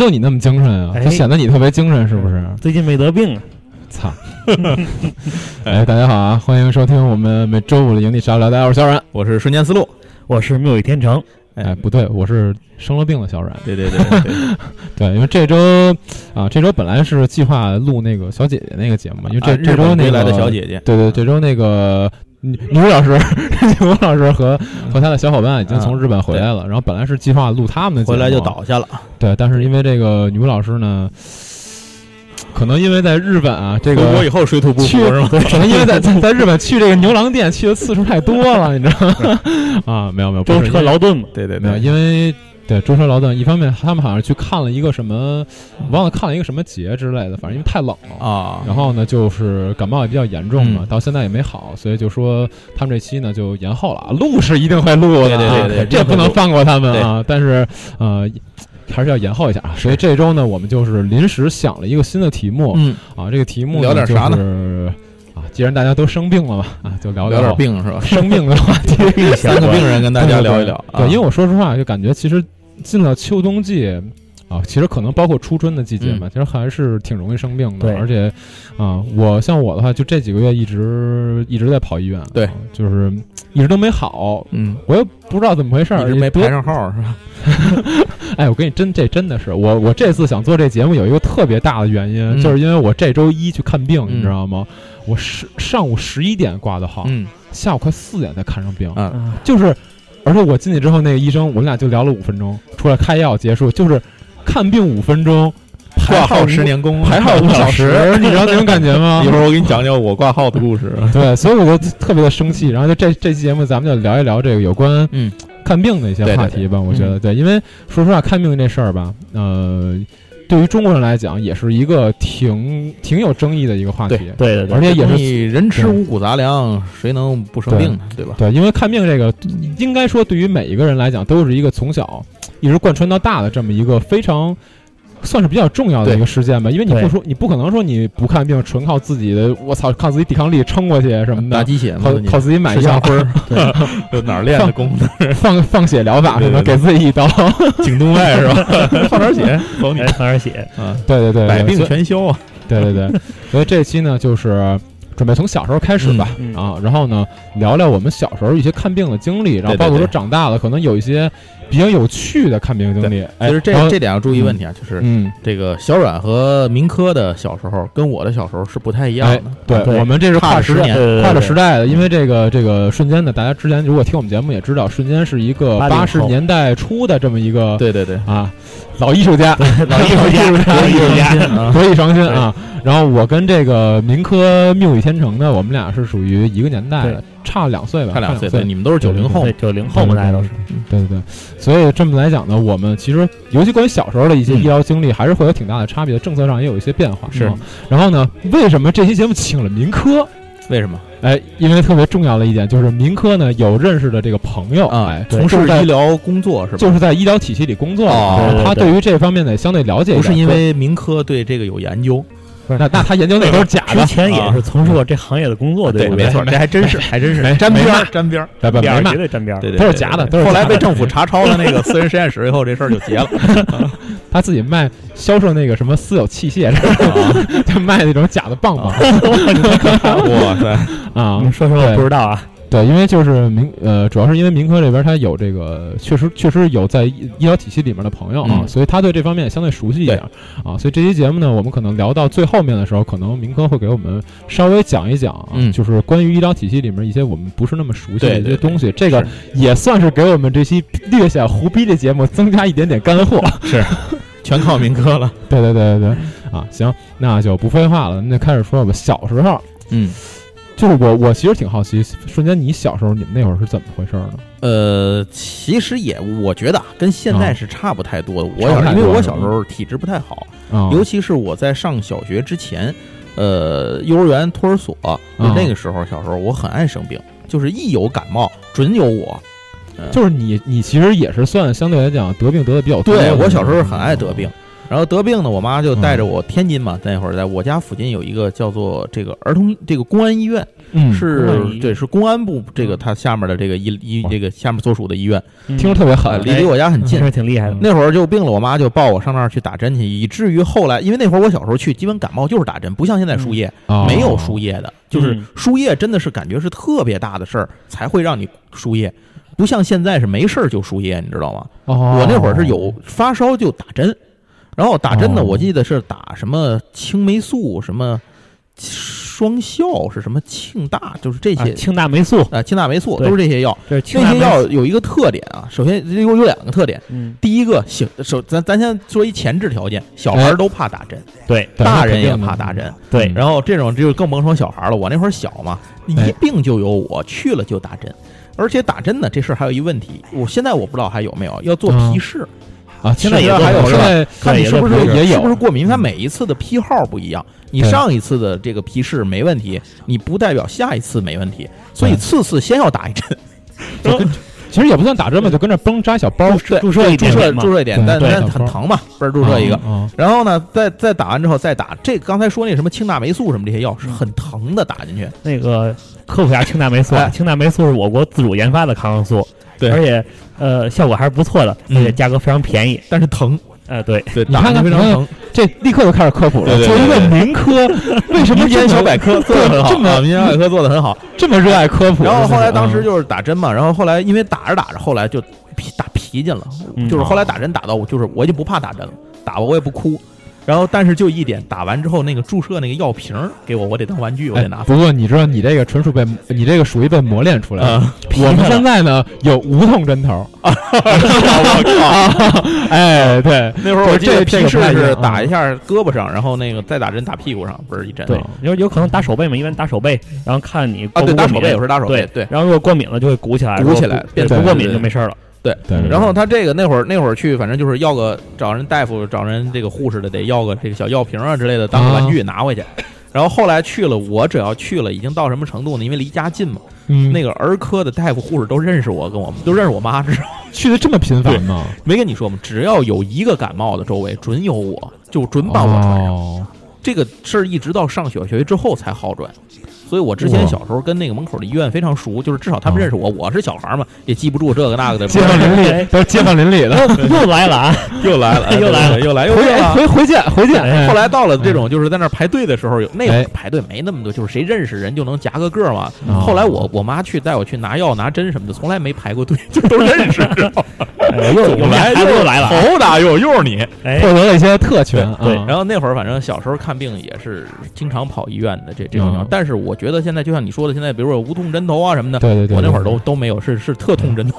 就你那么精神啊？哎就显得你特别精神，是不是？最近没得病啊？操！哎，大家好啊，欢迎收听我们每周五的营地沙聊。大家好，我是小冉。我是瞬间思路。我是妙语天成，哎，不对，我是生了病的小冉。对对对对对，因为这周啊，这周本来是计划录那个小姐姐那个节目嘛，因为这、啊这周那个来的小姐姐，对对，这周那个女女巫老师，女巫老师和和他的小伙伴已经从日本回来了，然后本来是计划录他们的节目，回来就倒下了。对，但是因为这个女巫老师呢，可能因为在日本啊，这个我以后水土不服是吗？可能因为在在在日本去这个牛郎店去的次数太多了，你知道吗？啊，没有没有，不舟车劳顿嘛。没有，对对对，因为对舟车劳顿，一方面他们好像去看了一个什么，忘了看了一个什么节之类的，反正因为太冷了。啊，然后呢，就是感冒也比较严重嘛，嗯到现在也没好，所以就说他们这期呢就延后了啊。录是一定会录的啊，对对对对这不能放过他们啊。但是呃，还是要延后一下啊。所以这周呢，我们就是临时想了一个新的题目嗯，啊，这个题目聊点啥呢就是啊，既然大家都生病了嘛，啊，就聊聊点病是吧？生病的话题。三个病人跟大家聊一聊。啊对，因为我说实话，就感觉其实进了秋冬季啊，其实可能包括初春的季节嘛，其实还是挺容易生病的。对而且啊，我像我的话，就这几个月一直一直在跑医院，对啊就是一直都没好。嗯，我也不知道怎么回事儿，一直没排上号是吧？哎，我跟你真这真的是我我这次想做这节目有一个特别大的原因，嗯就是因为我这周一去看病，嗯你知道吗？我十上午十一点挂的号，嗯下午快四点才看上病，啊，啊，就是，而且我进去之后，那个医生我们俩就聊了五分钟，出来开药结束，就是看病五分钟，排挂号号十年功，排号五小时，你知道那种感觉吗 一？会儿我给你讲讲我挂号的故事。对，所以我就特别的生气。然后就这这期节目，咱们就聊一聊这个有关嗯看病的一些话题吧。我觉嗯得对，因为说实话，看病这事儿吧，呃，对于中国人来讲，也是一个挺挺有争议的一个话题。对对对，而且也是你人吃五谷杂粮，谁能不生病呢？对吧？对，因为看病这个，应该说对于每一个人来讲，都是一个从小一直贯穿到大的这么一个非常。算是比较重要的一个事件吧，因为你不说，你不可能说你不看病，纯靠自己的，我操，靠自己抵抗力撑过去什么的，打鸡血嘛靠，靠自己买吃药香灰儿，哪儿练的功呢？放放血疗法什么，给自己一刀。颈动脉是吧？放点血，走你哎，放点血，啊！对对对，百病全消啊！对对对，所以这期呢，就是准备从小时候开始吧，嗯。嗯啊，然后呢，聊聊我们小时候一些看病的经历，然后包括说长大了，可能有一些比较有趣的看病经历。哎其实这这点要注意问题啊，就是嗯，这个小阮和明科的小时候跟我的小时候是不太一样哎的。，对对我们这是跨十年。跨了时代的，因为这个这个瞬间呢，大家之前如果听我们节目也知道，瞬间是一个八十年代初的这么一个对对对，啊 老艺术家，老艺术家，老艺术家。啊，德艺双馨啊。然后我跟这个民科妙语天成呢，我们俩是属于一个年代的对，差两岁吧，差两岁，岁对，。你们都是九零后对，九零后嘛，大家都是。对对对，所以这么来讲呢，我们其实尤其关于小时候的一些嗯医疗经历，还是会有挺大的差别的，政策上也有一些变化。是嗯然后呢，为什么这期节目请了民科？为什么哎，因为特别重要的一点就是民科呢有认识的这个朋友，啊哎，？从事医疗工作是吧？就是在医疗体系里工作他对对对对于这方面呢相对了解一点，不是因为民科对这个有研究？不是那那他研究那都是假之的，前也是从事过这行业的工作，不对？没错，这还真是，还真是没沾边儿沾边儿。不不没骂边绝，对沾边儿。对对，都是假的都是后来被政府查抄了那个私人实验室以后，这事儿就结了。他自己卖销售那个什么私有器械，就卖那种假的棒棒哇塞，啊你。说说我不知道啊。对，因为就是民呃，主要是因为民科这边他有这个，确实确实有在医医疗体系里面的朋友啊，嗯所以他对这方面相对熟悉一点啊。所以这期节目呢，我们可能聊到最后面的时候，可能民科会给我们稍微讲一讲啊，嗯就是关于医疗体系里面一些我们不是那么熟悉的一些东西。这个也算是给我们这期略显胡逼的节目增加一点点干货。是全靠民科了。对对对对对，啊，行，那就不废话了，那就开始说吧。小时候，嗯，就是我我其实挺好奇，瞬间你小时候你们那会儿是怎么回事呢？呃，其实也我觉得啊跟现在啊是差不太多的。我差不小因为我小时候体质不太好，啊，尤其是我在上小学之前，呃，幼儿园托儿所，那个时候小时候我很爱生病，就是一有感冒准有我。呃就是你你其实也是算相对来讲得病得的比较多的对。我小时候很爱得病，然后得病呢，我妈就带嗯着我天津嘛，那会儿在我家附近有一个叫做这个儿童这个公安医院，嗯，是对是公安部这个它下面的这个医医这个下面所属的医院，嗯。听着特别呃狠，离离我家很近。挺厉害的。那会儿就病了，我妈就抱我上那儿去打针去，以至于后来，因为那会儿我小时候去，基本感冒就是打针，不像现在输液，哦。没有输液的，就是嗯。输液真的是感觉是特别大的事儿才会让你输液，不像现在是没事儿就输液，你知道吗？哦，我那会儿是有发烧就打针，然后打针呢，哦。我记得是打什么青霉素，什么双效是什么庆大，就是这啊些庆大霉素，啊，庆大霉素对。都是这些药。这些。药有一个特点啊，首先有有两个特点。嗯，第一个，小首咱咱先说一前置条件，小孩儿都怕打针，对对大人也怕打针。对。嗯然后这种就更甭说小孩儿了，我那会儿小嘛，哎一病就有我去了就打针，而且打针呢这事儿还有一问题，我现在我不知道还有没有要做嗯。皮试，啊，现在是也还有现在看你是不是也也有是不是过敏，它每一次的批号不一样，你上一次的这个皮试没问题，你不代表下一次没问题，所以次次先要打一针 其实也不算打针吧，就跟这崩扎小包，对注射一注射注射一点，但但很疼嘛，不是注射一个。啊，然后呢，再再打完之后再打这刚才说那什么庆大霉素什么这些药是很疼的，打进去。那个科普一下庆大霉素啊，哎庆大霉素是我国自主研发的抗生素，对而且呃效果还是不错的，嗯而且价格非常便宜。但是疼，呃，对，对，你看非常疼。这立刻就开始科普了。作为一个民科，为什么民间小百科做的很好，这么啊民间小百科做的很好。这么热爱科普？然后后来当时就就是打针嘛，然后后来因为打着打着，后来就皮打皮筋了，嗯就是后来打针打到我就是我已经不怕打针了，打吧我也不哭。然后但是就一点，打完之后那个注射那个药瓶儿给我，我得当玩具，我哎得拿。不过你知道，你这个纯属被你这个属于被磨练出来的。啊，我们现在呢有无痛针头 啊，哎，对，那会儿我记得皮试是打一下胳膊上，然后那个再打针打屁股上，不是一针。对，有有可能打手背嘛，一般打手背，然后看你啊，对，过不过敏打手背有时候打手背，对然后如果过敏了就会鼓起来，鼓起来变不不过敏就没事儿了。对。对，然后他这个那会儿那会儿去，反正就是要个找人大夫、找人这个护士的，得要个这个小药瓶啊之类的当个玩具拿回去。然后后来去了，我只要去了，已经到什么程度呢？因为离家近嘛，嗯，那个儿科的大夫、护士都认识我，跟我都认识我妈，知道吗去的这么频繁吗？没跟你说吗？只要有一个感冒的周围，准有我，就准把我传染。哦这个事儿一直到上小学之后才好转。所以我之前小时候跟那个门口的医院非常熟，就是至少他们认识我，我是小孩嘛，也记不住这个那个的。街坊邻里都是街坊邻里的，又来了啊！又来了，又来了又来又回来了。回回见回见。哎后来到了这种就是在那儿排队的时候，有那会哎儿排队没那么多，就是谁认识人就能夹个个儿嘛。哦后来我我妈去带我去拿药拿针什么的，从来没排过队，就都认识。又又来又来了啊，头打又又是你。哎获，得了一些特权对啊。然后那会儿反正小时候看病也是经常跑医院的这这种情况嗯，但是我觉得现在就像你说的，现在比如说无痛针头啊什么的，对对对，我那会儿都都没有，是是特痛针头。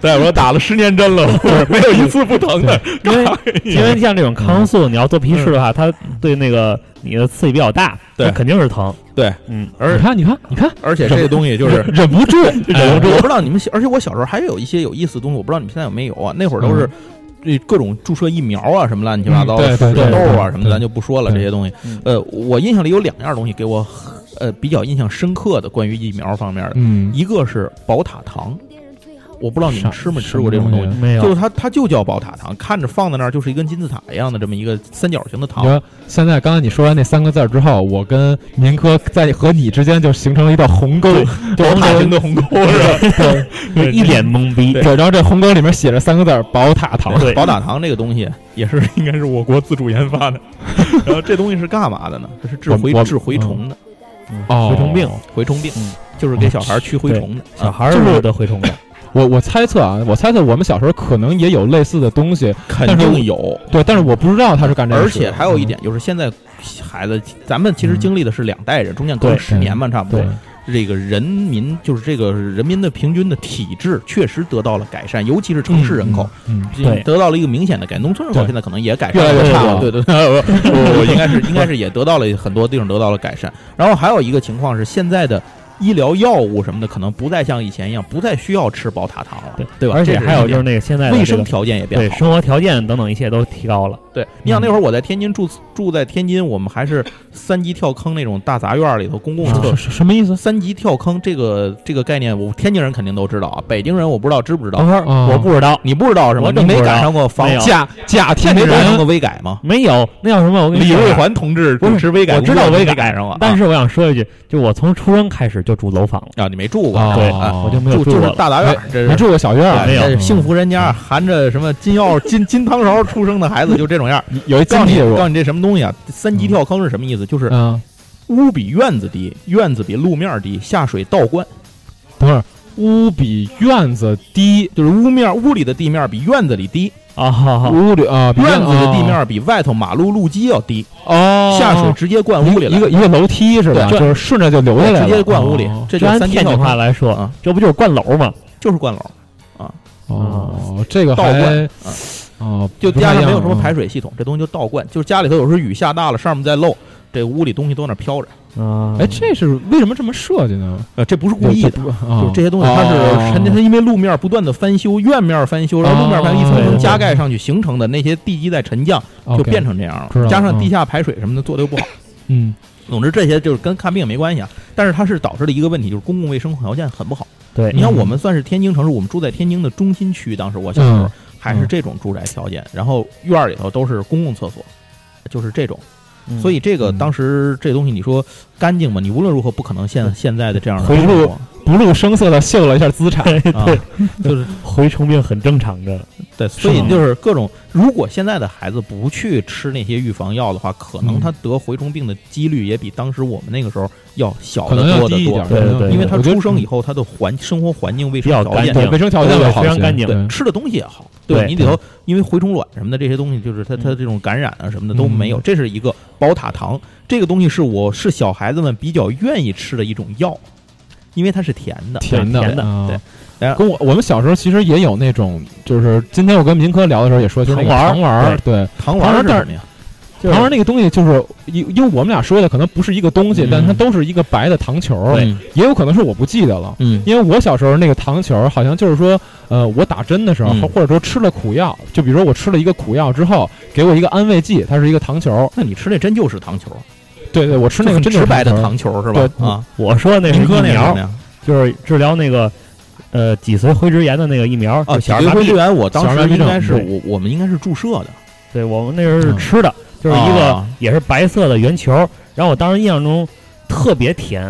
对，我打了十年针了，没有一次不疼的。因为因为像这种抗生素，你要做皮试的话，它对那个你的刺激比较大，对肯定是疼。对，嗯，而你看你看你看，而且这个东西就是忍 忍不住，忍不住。我不知道你们小，而且我小时候还有一些有意思的东西，我不知道你们现在有没有啊？那会儿都是这各种注射疫苗啊，什么乱七八糟的，嗯对对土豆啊什么的，咱就不说了这些东西。嗯。呃，我印象里有两样东西给我呃比较印象深刻的关于疫苗方面的，嗯，一个是宝塔糖，我不知道你们吃没吃过这种东西。没有，就是它，它就叫宝塔糖，看着放在那儿就是一根金字塔一样的这么一个三角形的糖现在刚才你说完那三个字儿之后，我跟民科在和你之间就形成了一道鸿沟，宝塔形的鸿沟是吧？对一脸懵逼。对，然后这鸿沟里面写着三个字儿“宝塔糖”。对宝塔糖这个东西也是应该是我国自主研发的。然后这东西是干嘛的呢？这是治蛔治蛔虫的，哦，蛔虫病，蛔虫病嗯就是给小孩驱蛔虫的。啊小孩儿就是得蛔虫的，我我猜测啊，我猜测我们小时候可能也有类似的东西，肯定有，对，但是我不知道他是干这个而。且还有一点就是现在孩子，咱们其实经历的是两代人，中间隔了十年嘛，差不多对。，这个人民就是这个人民的平均的体质确实得到了改善，尤其是城市人口。得到了一个明显的改，农村人口现在可能也改善越来越差了对对对，我应该是应该是也得到了很多地方得到了改善。然后还有一个情况是，现在的医疗药物什么的，可能不再像以前一样，不再需要吃宝塔糖了，对对吧？而且还有就是那个现在这个卫生条件也变好了。对生活条件等等一切都提高了。对，你想那会儿我在天津住住在天津，我们还是三级跳坑那种大杂院里头公共厕是是什么意思？三级跳坑这个这个概念，我天津人肯定都知道啊，北京人我不知道知不知道我不知道，你不知道是吗？你没赶上过房没有假假天天津赶上过人微改吗？没有那叫什么？我跟你李瑞环同志主持微改，我知道微微改赶上了，但是我想说一句，就我从出生开始就住楼房了，啊，你没住过，哦对啊我就没有住就是。大杂院，这是没住过小院儿，没有幸福人家，含着什么金钥金金汤勺出生的孩子就这种样。有一告诉你，告诉你这什么东西啊？三级跳坑是什么意思？就是嗯，屋比院子低，院子比路面低，下水倒灌，等会儿屋比院子低，就是屋面屋里的地面比院子里低，啊，好好屋里啊，院子的地哦面比外头马路路基要低，哦，下水直接灌屋里来，一个一个楼梯是吧？对就是顺着就流下来了，直接灌屋里哦，这就按天津话来说啊，这不就是灌楼吗？就是灌楼啊。哦，这个倒灌啊哦，就不太一样加上没有什么啊排水系统，这东西就倒灌。就是家里头有时候雨下大了，上面在漏，这屋里东西都在那飘着。啊，哎，这是为什么这么设计呢？呃，这不是故意的，就就是这些东西它是沉淀它因为路面不断的翻修，院面翻修，然后路面翻修一层层加盖上去形成的那些地基在沉降，就变成成这样了。加上嗯地下排水什么的做的又不好。嗯总之这些就是跟看病没关系啊，但是它是导致了一个问题，就是公共卫生条件很不好。对，你看我们算是天津城市，我们住在天津的中心区，当时我小时候嗯还是这种住宅条件，然后院儿里头都是公共厕所，就是这种。嗯所以这个嗯当时这东西你说干净吗？你无论如何不可能现现在的这样的回路不露声色的秀了一下资产，啊，就是蛔虫病很正常的。对，所以就是各种，如果现在的孩子不去吃那些预防药的话，可能嗯。他得蛔虫病的几率也比当时我们那个时候要小可得多得多。对对对因为他出生以后，他的环生活环境、卫生条件卫生条件也好非常干净对对，吃的东西也好，对对你里头因为蛔虫卵什么的这些东西，就是它它嗯。这种感染啊什么的都没有，嗯。这是一个宝塔糖，这个东西是我是小孩子们比较愿意吃的一种药，因为它是甜的，甜的甜的啊对。跟我我们小时候其实也有那种，就是今天我跟民科聊的时候也说，就是那个糖丸儿对，糖丸儿儿是什么呀？就是糖丸儿那个东西就是因因为我们俩说的可能不是一个东西，嗯。但它都是一个白的糖球，对。也有可能是我不记得了。嗯。因为我小时候那个糖球好像就是说，呃，我打针的时候，嗯。或者说吃了苦药，就比如说我吃了一个苦药之后，给我一个安慰剂，它是一个糖球。那你吃那针就是糖球，对对，我吃那个很真就是直白的糖球是吧？啊，我说那是疫苗？就是治疗那个呃脊髓灰质炎的那个疫苗，哦，就小儿小儿麻痹。麻痹源，我当时应该是我我们应该是注射的，对我们那时候是嗯吃的，就是一个啊也是白色的圆球，然后我当时印象中特别甜，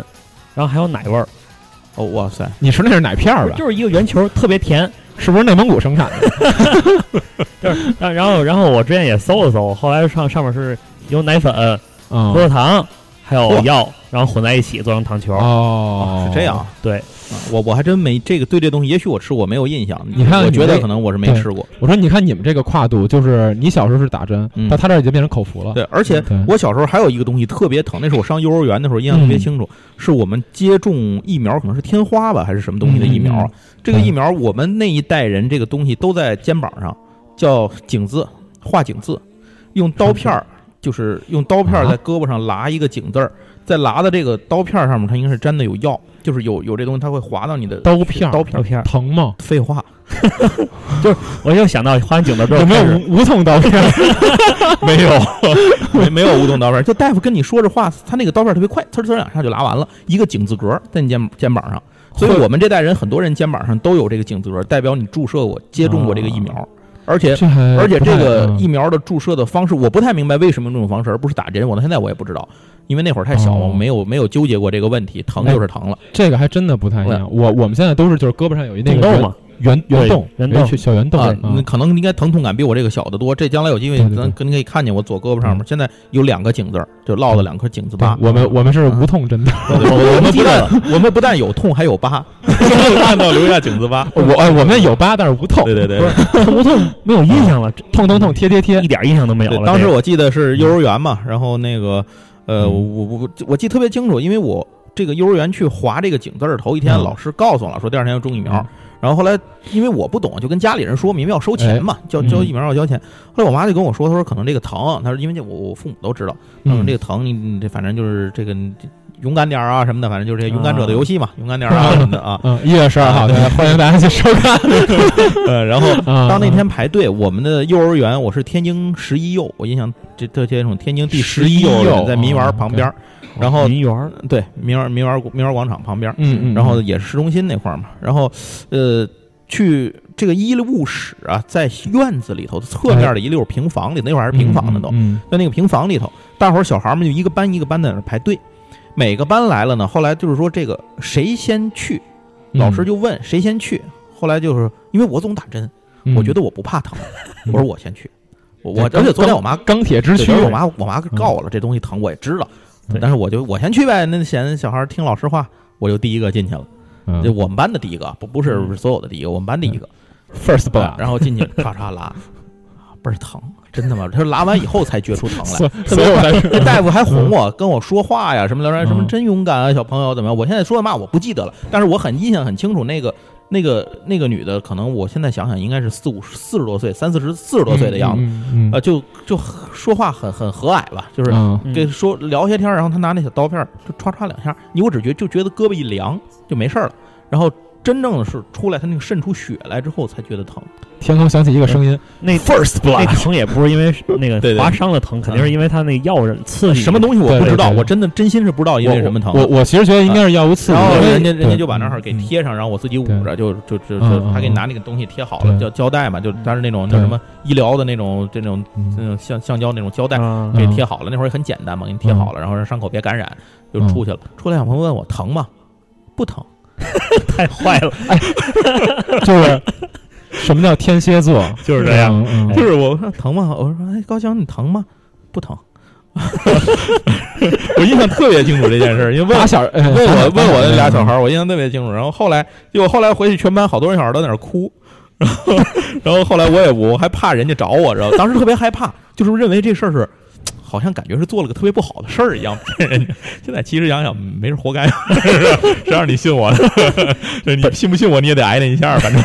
然后还有奶味儿，哦，哇塞，你吃那是奶片儿吧？就是一个圆球，特别甜。是不是内蒙古生产的？就是然然后然后我之前也搜了搜，后来上上面是有奶粉、嗯葡萄糖，还有药，然后混在一起做成糖球。哦，是这样。啊。对，我我还真没这个对这东西，也许我吃过，没有印象。你看我觉得可能我是没吃过。我说，你看你们这个跨度，就是你小时候是打针，嗯到他这儿已经变成口服了。对，而且我小时候还有一个东西特别疼，那是我上幼儿园的时候印象特别清楚，是我们接种疫苗，可能是天花吧还是什么东西的疫苗这个疫苗，我们那一代人这个东西都在肩膀上，叫颈字，画颈字，用刀片儿，就是用刀片在胳膊上剌一个井字儿，在剌的这个刀片儿上面，它应该是沾的有药，就是有有这东西，它会划到你的刀片儿刀片儿。照片，疼吗？废话，就是我又想到花完井的之后有没有无无痛刀片儿？没有，没没有无痛刀片儿，就大夫跟你说着话，他那个刀片儿特别快，呲儿呲儿两下就剌完了，一个井字格在你肩肩膀上。所以我们这代人很多人肩膀上都有这个井字格，代表你注射过、接种过这个疫苗，而且。而且这个嗯疫苗的注射的方式，我不太明白为什么用这种方式，而不是打针。我到现在我也不知道，因为那会儿太小，哦我没有没有纠结过这个问题，疼就是疼了。这个还真的不太一样。我我们现在都是就是胳膊上有一那个圆种痘嘛，对圆圆洞，圆洞小小圆洞啊，可能应该疼痛感比我这个小得多。这将来有机会咱跟可以看见我左胳膊上面，现在有两个井字儿，就落了两颗井字疤。我们我们是无痛针的。我 我们不但我们不但有痛，还有疤，看到留下井字疤。我哎，我们有疤，但是无痛。对对对无痛没有印象了，痛痛痛，贴贴贴一。点印象都没有了。对当时我记得是幼儿园嘛，然后那个呃，我我我记得特别清楚，因为我这个幼儿园去划这个井字儿，头一天嗯。老师告诉我了，说第二天要种疫苗。嗯。然后后来因为我不懂，就跟家里人说明明要收钱嘛，交嗯。交疫苗要交钱。后来我妈就跟我说，她说可能这个疼，她说因为这我我父母都知道，她说嗯。这个疼，你你这反正就是这个你勇敢点儿啊什么的，反正就是这些勇敢者的游戏嘛，勇敢点儿啊什么的啊。嗯，一月十二号，对，欢迎大家去收看。呃，然后啊 当那天排队，我们的幼儿园我是天津十一幼，我印象这这这种天津第十一幼儿园在民园旁边儿，然后民园儿对民园民园民园广场旁边儿，嗯嗯，然后也是市中心那块儿嘛，然后呃去这个医务室啊，在院子里头侧面的一溜平房里，那会儿还是平房呢都，嗯在那个平房里头，大伙儿小孩儿们就一个班一个班在那儿排队，每个班来了呢，后来就是说这个谁先去，嗯。老师就问谁先去，后来就是因为我总打针，我觉得我不怕疼，嗯。我说我先去，我我而且昨天我妈钢铁之躯，我妈我妈告我了，这东西疼我也知道，但是我就我先去呗，那嫌小孩儿听老师话，我就第一个进去了，嗯。就我们班的第一个，不不是所有的第一个，我们班第一个，first blood，然后进去唰唰拉，倍儿疼，真的吗？他说拉完以后才觉出疼来。所特别 所以那大夫还哄我，跟我说话呀，什么的，什么嗯。真勇敢啊，小朋友怎么样？我现在说的嘛，我不记得了，但是我很印象很清楚，那个那个那个女的，可能我现在想想应该是四五四十多岁，三四十四十多岁的样子，嗯，呃，就就说话很很和蔼吧，就是嗯。嗯。跟说聊些天儿，然后他拿那小刀片儿就歘歘两下，你我只觉就觉得胳膊一凉就没事儿了，然后真正的是出来他那个渗出血来之后才觉得疼。天空响起一个声音那，first 那 blood，那疼也不是因为 那个划伤的疼，肯定是因为他那药人刺激。什么东西我不知道，我真的真心是不知道因为什么疼。我我其实觉得应该是药物刺激，然后人家人家就把那儿给嗯贴上，然后我自己捂着，就就就就嗯他给你嗯。拿那个东西贴好了，叫胶带嘛，就但是那种叫什么医疗的那种这种那嗯种橡橡胶那种胶带啊。给贴好了，那会儿也很简单嘛，给你贴好了，然后让伤口别感染，就嗯。出去了。出来小朋友问我疼吗？不疼。太坏了，就是什么叫天蝎座，就是这样。嗯，嗯就是我说疼吗？我说哎，高翔你疼吗？不疼。我印象特别清楚这件事儿，因为问打小问问我问我那俩小孩儿，我印象特别清楚。然后后来，结果后来回去全班好多人小孩都在那儿哭，然 后然后后来我也我还怕人家找我，知道，当时特别害怕，就是认为这事儿是。好像感觉是做了个特别不好的事儿一样骗人家。现在其实想想，没事，活该，谁让你信我的？对你信不信我，你也得挨那一下，反正。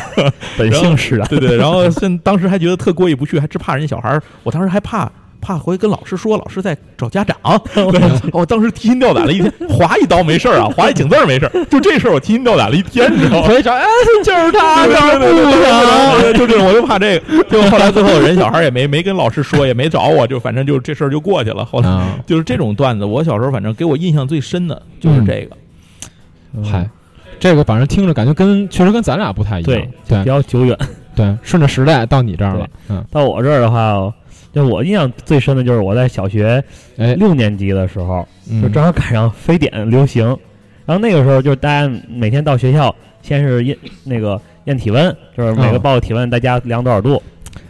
本性使然。对对，然后现当时还觉得特过意不去，还只怕人家小孩儿，我当时还怕怕回去跟老师说，老师在找家长。对，我当时提心吊胆了一天，划一刀没事儿啊，划一井字儿没事儿，就这事儿我提心吊胆了一天，你知道吗？回去找，哎，就是他，对找对对对不着，对，就这种，我就怕这个。结果后来最后人小孩也没没跟老师说，也没找我，就反正就这事儿就过去了。后来啊，就是这种段子，我小时候反正给我印象最深的就是这个。嗨，这个反正听着感觉跟确实跟咱俩不太一样，对，对比较久远。对，顺着时代到你这儿了，嗯，到我这儿的话，就我印象最深的就是我在小学哎，六年级的时候，嗯。就正好赶上非典流行，然后那个时候就是大家每天到学校，先是验那个验体温，就是每个嗯报个体温，大家量多少度，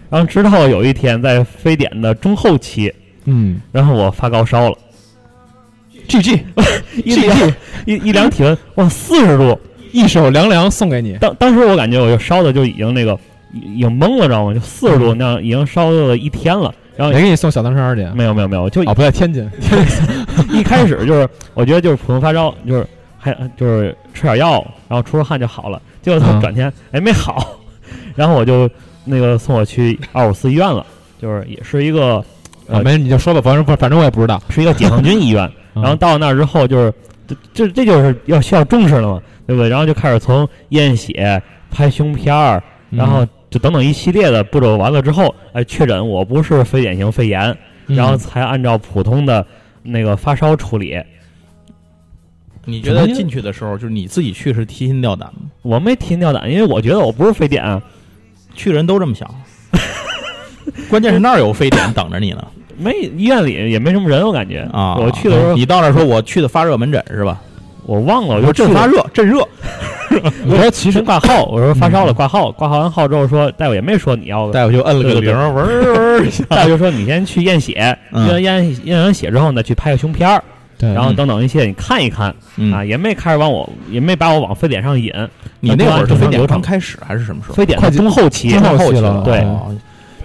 然后直到有一天在非典的中后期，嗯。然后我发高烧了，，G G 一量一一量体温，哇，四十度，一手凉凉送给你，当当时我感觉我就烧的就已经那个已已经懵了，知道吗？就四十度嗯那样，已经烧了一天了。然后没给你送小汤山去？没有没有没有，就哦，不在天津，一开始就是我觉得就是普通发烧，就是还就是吃点药，然后出出汗就好了。结果他嗯转天哎没好，然后我就那个送我去二五四医院了，就是也是一个啊，没事你就说吧，反正不，反正我也不知道。是一个解放军医院。嗯然后到那儿之后，就是这这这就是要需要重视了嘛，对不对？然后就开始从验血、拍胸片儿，然后就等等一系列的步骤完了之后，哎，确诊我不是非典型肺炎，嗯然后才按照普通的那个发烧处理。你觉得进去的时候，就是你自己去是提心吊胆吗？我没提心吊胆，因为我觉得我不是非典啊，去人都这么想。关键是那儿有非典等着你呢没医院里也没什么人，我感觉啊！我去的时候你到那儿说我去的发热门诊是吧？我忘了，我我就去了说镇发热，镇热。我说其实挂号，我说发烧了，挂号，挂号完号之后说大夫也没说你要，大夫就摁了个铃儿，嗡一下。大夫就说你先去验血，嗯。验验验完血之后呢，去拍个胸片儿，对，然后等等一些你看一看嗯。啊，也没开始往我，也没把我往非典上引，你那会儿是非典刚开始还是什么时候？非典的快中后期，中后期了，对。哦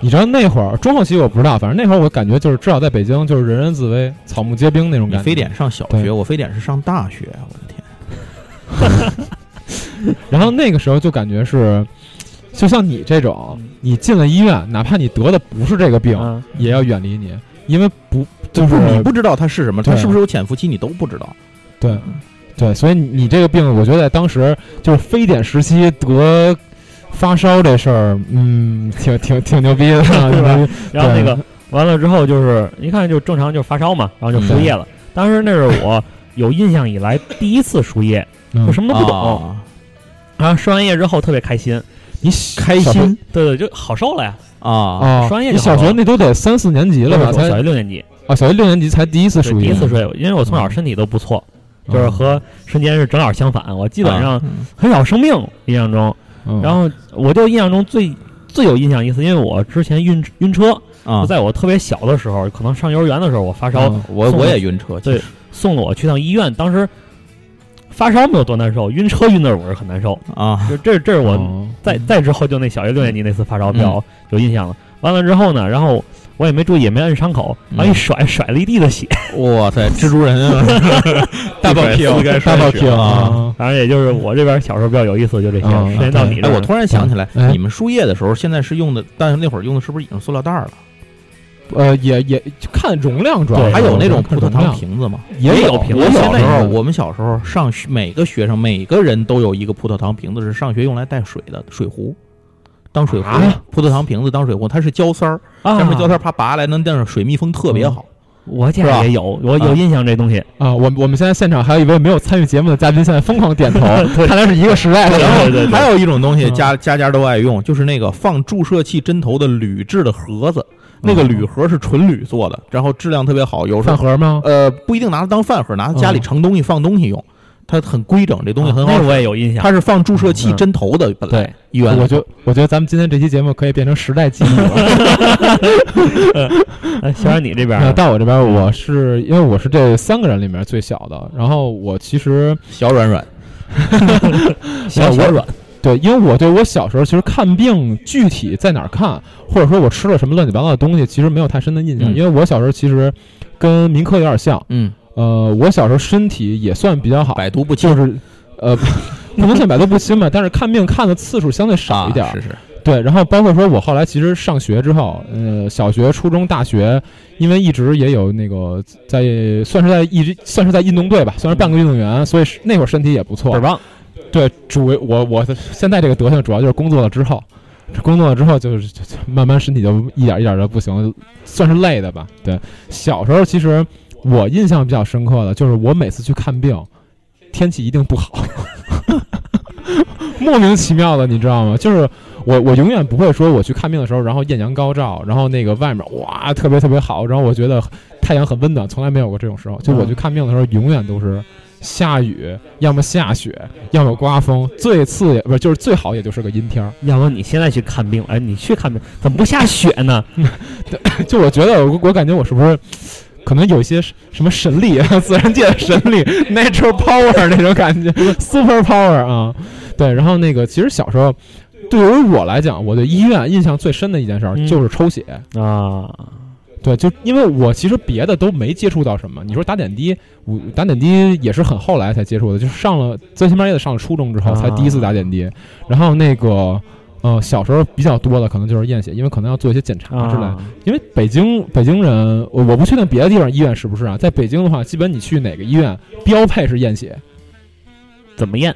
你知道那会儿中后期我不知道，反正那会儿我感觉就是至少在北京就是人人自危、草木皆兵那种感觉。非典上小学，我非典是上大学，我的天！然后那个时候就感觉是，就像你这种，你进了医院，哪怕你得的不是这个病，啊也要远离你，因为不就就是是你不知道它是什么，它对是不是有潜伏期，你都不知道。对对，所以你你这个病，我觉得在当时就是非典时期得发烧这事儿，嗯，挺挺挺牛逼的，然后那个完了之后就是一看就正常就发烧嘛，然后就输液了。当时那是我有印象以来第一次输液，嗯。我什么都不懂。啊然后输完液之后特别开心，你开心对对，就好受了呀。啊啊，双叶你就好了小学那都得三四年级了吧？才小学六年级，啊，小学六年级才第一次对输液，第一次输液，因为我从小身体都不错，就是和瞬间是正好相反，我基本上很少生病，印象中。嗯，然后我就印象中最最有印象一次，因为我之前晕晕车，啊就！在我特别小的时候，可能上幼儿园的时候，我发烧，嗯我我我也晕车，对送了我去趟医院，当时发烧没有多难受，晕车晕的我是很难受。啊就这这是我哦再再之后就那小学六年级那次发烧比较有印象了。完了之后呢，然后我也没注意，也没按伤口，完一甩甩了一地的血，哇塞，蜘蛛人啊，大爆一甩四该大爆甩血啊！啊！反正也就是我这边小时候比较有意思，就这些。嗯时间到你这哎，我突然想起来，哎你们输液的时候，现在是用的，但是那会儿用的是不是已经塑料袋了？呃，也也看容量，主要还有那种葡萄糖瓶子吗？也有瓶子我小时候，我们小时候上学，每个学生每个人都有一个葡萄糖瓶子，是上学用来带水的水壶，当水壶啊。葡萄糖瓶子当水壶，它是胶塞儿，啊上面胶塞儿啪拔下来，能让水密封特别好。我家也有，我有啊印象这东西。啊，我我们现在现场还有一位没有参与节目的嘉宾，现在疯狂点头，看来是一个时代的人。然后对对对还有一种东西，嗯家家家都爱用，就是那个放注射器针头的铝制的盒子，那个铝盒是纯铝做的，然后质量特别好，有饭盒吗？呃不一定拿它当饭盒，拿它家里嗯盛东西放东西用，它很规整，这东西很好。我也有印象。它是放注射器嗯针头的，本来对医院我觉我觉得咱们今天这期节目可以变成时代记忆了。哎，小冉你这边到我这边，我是因为我是这三个人里面最小的，然后我其实小软软我 小小软，对，因为我对我小时候其实看病具体在哪儿看，或者说我吃了什么乱七八糟的东西，其实没有太深的印象。嗯因为我小时候其实跟民科有点像，嗯，呃，我小时候身体也算比较好，百毒不侵就是呃，不能算百毒不侵吧，但是看病看的次数相对少一点是是，对，然后包括说我后来其实上学之后，呃，小学、初中、大学，因为一直也有那个在算是在一直算是在运动队吧，算是半个运动员，所以那会儿身体也不错倍儿。棒。对，主为我我的现在这个德行主要就是工作了之后，工作了之后就是慢慢身体就一点一点的不行，算是累的吧。对，小时候其实我印象比较深刻的就是我每次去看病，天气一定不好，莫名其妙的，你知道吗？就是我我永远不会说我去看病的时候，然后艳阳高照，然后那个外面哇特别特别好，然后我觉得太阳很温暖，从来没有过这种时候。就我去看病的时候，永远都是。下雨，要么下雪，要么刮风，最次也不是就是最好，也就是个阴天儿。要不你现在去看病，哎，你去看病怎么不下雪呢？就我觉得我，我感觉我是不是可能有一些什么神力，自然界的神力，natural power 那种感觉，super power 啊。对，然后那个其实小时候，对于我来讲，我对医院印象最深的一件事就是抽血。啊，对，就因为我其实别的都没接触到什么。你说打点滴，我打点滴也是很后来才接触的，就是上了最起码也得上了初中之后才第一次打点滴。然后那个呃，小时候比较多的可能就是验血，因为可能要做一些检查之类因为北京北京人，我我不确定别的地方医院是不是啊，在北京的话，基本你去哪个医院，标配是验血，怎么验？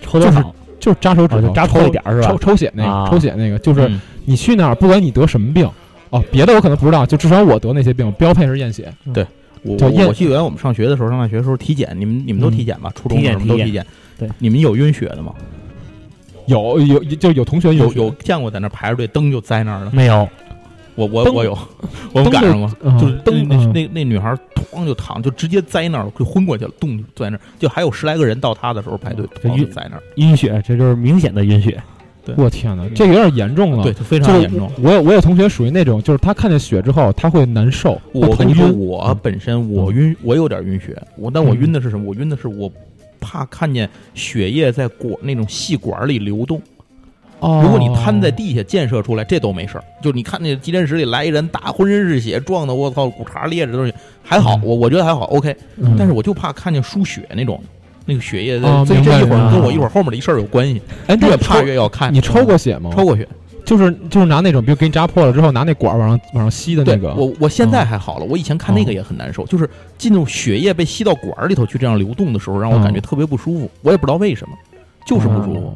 抽多就是少？就是扎手指头，扎抽一点是吧抽抽血那个，啊抽血那个，就是嗯你去那儿，不管你得什么病，哦，别的我可能不知道，就至少我得那些病，标配是验血。我就验我我记得我们上学的时候，上大学的时候体检，你们你们都嗯体检吧？初中体检体检的时候都体检。对，你们有晕血的吗？有有就有同学有有见过在那排着队，灯就栽那儿了。没有，我我我有，我们赶上过，嗯就是灯那嗯那那女孩儿哐就躺，就直接栽那儿了，就昏过去了，咚就在那儿，就还有十来个人到她的时候排队，这晕哐就在那儿，晕血，这就是明显的晕血。我天哪，这个有点严重了。对，，就非常严重。我有我有同学属于那种，就是他看见血之后他会难受，我跟你说，晕我本身我晕，我有点晕血，我但我晕的是什么？我晕的是我怕看见血液在管那种细管里流动。哦如果你瘫在地下建设出来，这都没事儿。就你看那急诊室里来一人，打浑身是血，撞的我操骨茬裂着东西，还好，嗯我我觉得还好，OK。嗯但是我就怕看见输血那种，那个血液所以这一会儿跟我一会儿后面的一事儿有关系，哎，那越你抽怕越要看。你抽过血吗？抽过血？就是就是拿那种，比如给你扎破了之后，拿那管儿往上往上吸的那对个。我我现在还好了，我以前看那个哦也很难受，就是进入血液被吸到管儿里头去这样流动的时候，让我感觉哦特别不舒服，我也不知道为什么，就是不舒服。哦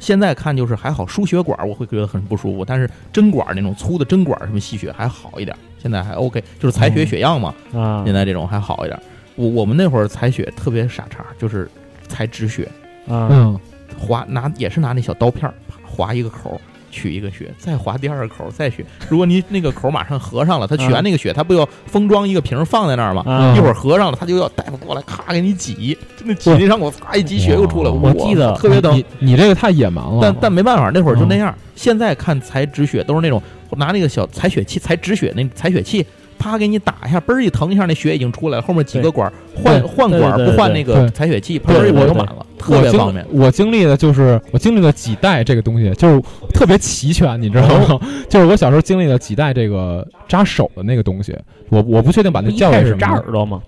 现在看就是还好，输血管儿我会觉得很不舒服，但是针管儿那种粗的针管儿什么吸血还好一点，现在还 OK，就是采血哦血样嘛，啊现在这种还好一点。我我们那会儿采血特别傻叉，就是采止血，啊嗯，划拿也是拿那小刀片儿啪划一个口。取一个血，再划第二个口，再血。如果你那个口马上合上了，他取完那个血，他不要封装一个瓶放在那儿吗？啊一会儿合上了，他就要大夫过来，咔给你挤，那挤那伤口，咔一挤血又出来，我记得特别疼你。你这个太野蛮了。但但没办法，那会儿就那嗯样。现在看采止血都是那种拿那个小采血器采止血那采血器，啪给你打一下，嘣儿一疼一下，那血已经出来了。后面几个管儿换换管不换那个对采血器，对嘣儿一会儿对就满了，特别方便。我经历的就是我经历了几代这个东西，就是特别齐全，你知道吗？就是我小时候经历了几代这个扎手的那个东西，我我不确定把那一开始扎叫什么。耳朵吗，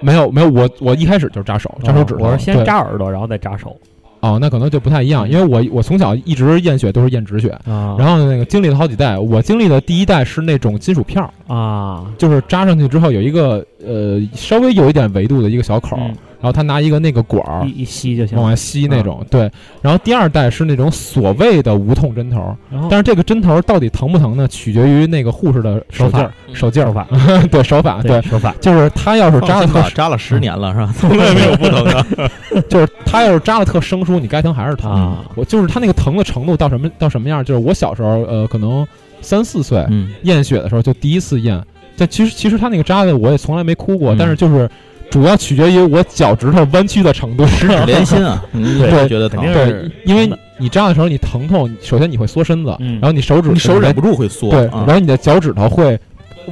没有没有，我我一开始就是扎手，扎手指头。啊我是先扎耳朵，然后再扎手哦，那可能就不太一样，因为我我从小一直验血都是验止血，啊然后那个经历了好几代，我经历的第一代是那种金属片儿，啊就是扎上去之后有一个呃稍微有一点维度的一个小口然后他拿一个那个管儿一一吸就行往外吸那种，对。然后第二代是那种所谓的无痛针头，然后但是这个针头到底疼不疼呢？取决于那个护士的手劲儿、嗯手劲儿法，对手法，对，手法就是他要是扎的特放心吧，扎了十年了是吧？从来没有不疼的。就是他要是扎的特生疏，你该疼还是疼。啊我就是他那个疼的程度到什么到什么样？就是我小时候，呃，可能三四岁嗯，验血的时候就第一次验，但其实其实他那个扎的我也从来没哭过，嗯但是就是主要取决于我脚趾头弯曲的程度。十指连心啊，你对会觉得疼。对是，因为你扎的时候你疼痛，首先你会缩身子，嗯然后你手指你手忍不住会缩，对，啊然后你的脚趾头会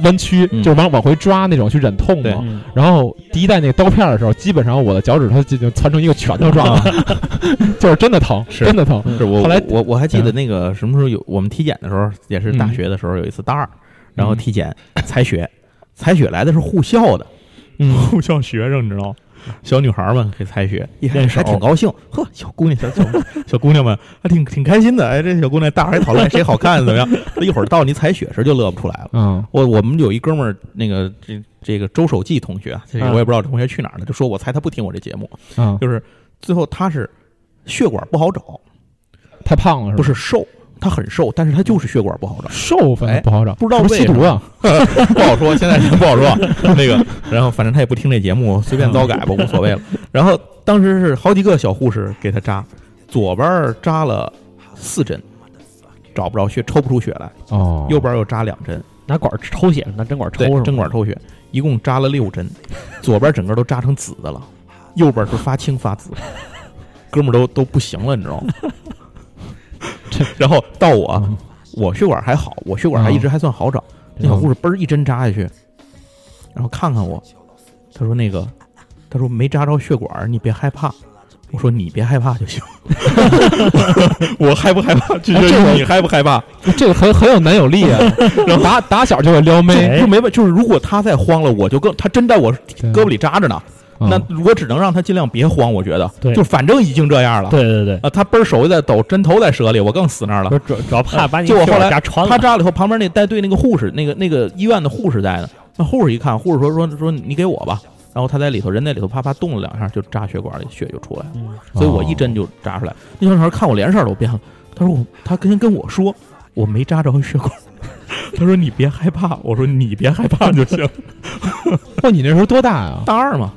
弯曲，嗯就往往回抓那种去忍痛嘛。嗯然后第一代那个刀片的时候，基本上我的脚趾头就已经攒成一个拳头状了，就是真的疼，是真的疼。是我后来我我还记得嗯那个什么时候有我们体检的时候，也是大嗯学的时候有一次大二，然后嗯体检采血，采血来的是护校的，嗯，互相学生你知道吗？小女孩们给采血，一开始还挺高兴，呵，小姑娘小小 小姑娘们还挺挺开心的，哎，这小姑娘大伙儿还讨论谁好看怎么样？一会儿到你采血时就乐不出来了。嗯。我我们有一哥们儿，那个这这个周守记同学，这个嗯。我也不知道这同学去哪儿了，就说我猜他不听我这节目，嗯，就是最后他是血管不好找，太胖了是吧？不是瘦，他很瘦，但是他就是血管不好找，瘦，反正不好找，不知道是吸为什么毒啊？不好说，现在不好说。那个，然后反正他也不听这节目，随便糟改吧，无所谓了。然后当时是好几个小护士给他扎，左边扎了四针，找不着血，抽不出血来；哦，右边又扎两针，拿管儿抽血，拿针管儿抽是，针管抽血，一共扎了六针，左边整个都扎成紫的了，右边是发青发紫，哥们儿都都不行了，你知道吗？然后到我，嗯我血管还好，我血管还一直还算好找。那小护士嘣儿一针扎下去，然后看看我，他说那个，他说没扎着血管，你别害怕。我说你别害怕就行，我害不害怕取决这个于你害不害怕。这个很很有男友力啊，然后打打小就会撩妹，哎就没办，就是如果他再慌了，我就更他真在我胳膊里扎着呢。嗯那我只能让他尽量别慌，我觉得，对就反正已经这样了。对对对，啊，他嘣儿手在抖，针头在舌里，我更死那儿了。就主主要怕把你血结果后来扎他扎了以后，旁边那带队那个护士，那个那个医院的护士在呢。那护士一看，护士说说说你给我吧。然后他在里头，人在里头啪啪动了两下，就扎血管里，血就出来了。嗯所以我一针就扎出来。那小女孩看我脸色都变了，她说我，她跟跟我说我没扎着血管。他说你别害怕，我说你别害怕就行。哦，你那时候多大呀？大二嘛，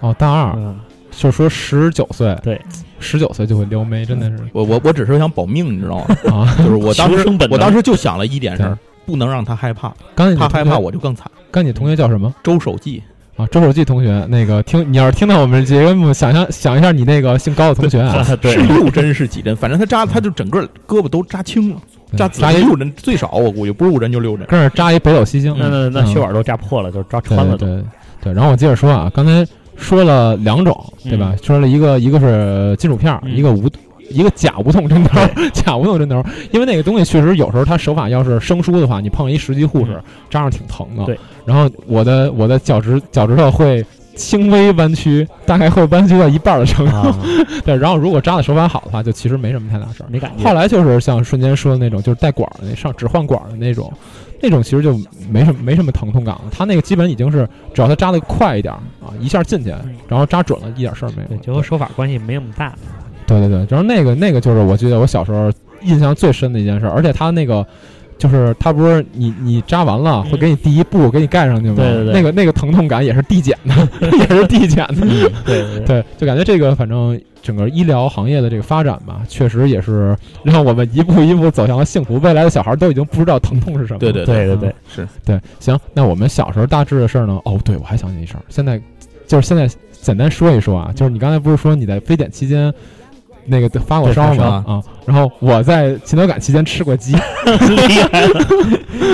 哦，大二，嗯，就是说十九岁，对，十九岁就会撩妹，真的是我我我只是想保命，你知道吗？啊。就是我当时生本能我当时就想了一点事儿，不能让他害怕，刚才你她害怕同学，我就更惨。刚才你同学叫什么周守记，啊？周守记同学，那个听你要是听到我们节目，想象想一下你那个姓高的同学啊，是，六针是几针？反正他扎，他就整个胳膊都扎青了，扎紫扎一六针最少，我估计不是五针就六针。跟着扎一北斗七星，那那那嗯血管都扎破了，就是扎对穿了都。对对，然后我接着说啊，刚才说了两种，对吧？说了一个一个是金属片一个无一个假无痛针头，假无痛针头，因为那个东西确实有时候它手法要是生疏的话，你碰一实际护士嗯。扎上挺疼的。对，然后我的我的脚趾脚趾头会轻微弯曲，大概会弯曲到一半的程度。啊，对，然后如果扎的手法好的话，就其实没什么太大事儿。没感觉。后来就是像瞬间说的那种，就是带管儿的那上只换管儿的那种，那种其实就没什么没什么疼痛感了。他那个基本已经是只要他扎的快一点儿啊，一下进去，然后扎准了，一点事儿没对，有。就和手法关系没那么大。对对对，然后那个那个就是我记得我小时候印象最深的一件事儿，而且他那个。就是他不是你你扎完了会给你第一步给你盖上去吗？对对对那个那个疼痛感也是递减的，也是递减的。对对就感觉这个反正整个医疗行业的这个发展吧，确实也是让我们一步一步走向了幸福。未来的小孩都已经不知道疼痛是什么了。对对对对对，是对，行，那我们小时候大致的事儿呢？哦，对，我还想起一事儿，现在就是现在简单说一说啊，就是你刚才不是说你在非典期间。那个发过烧对发吗？啊，然后我在禽流感期间吃过鸡，厉害了。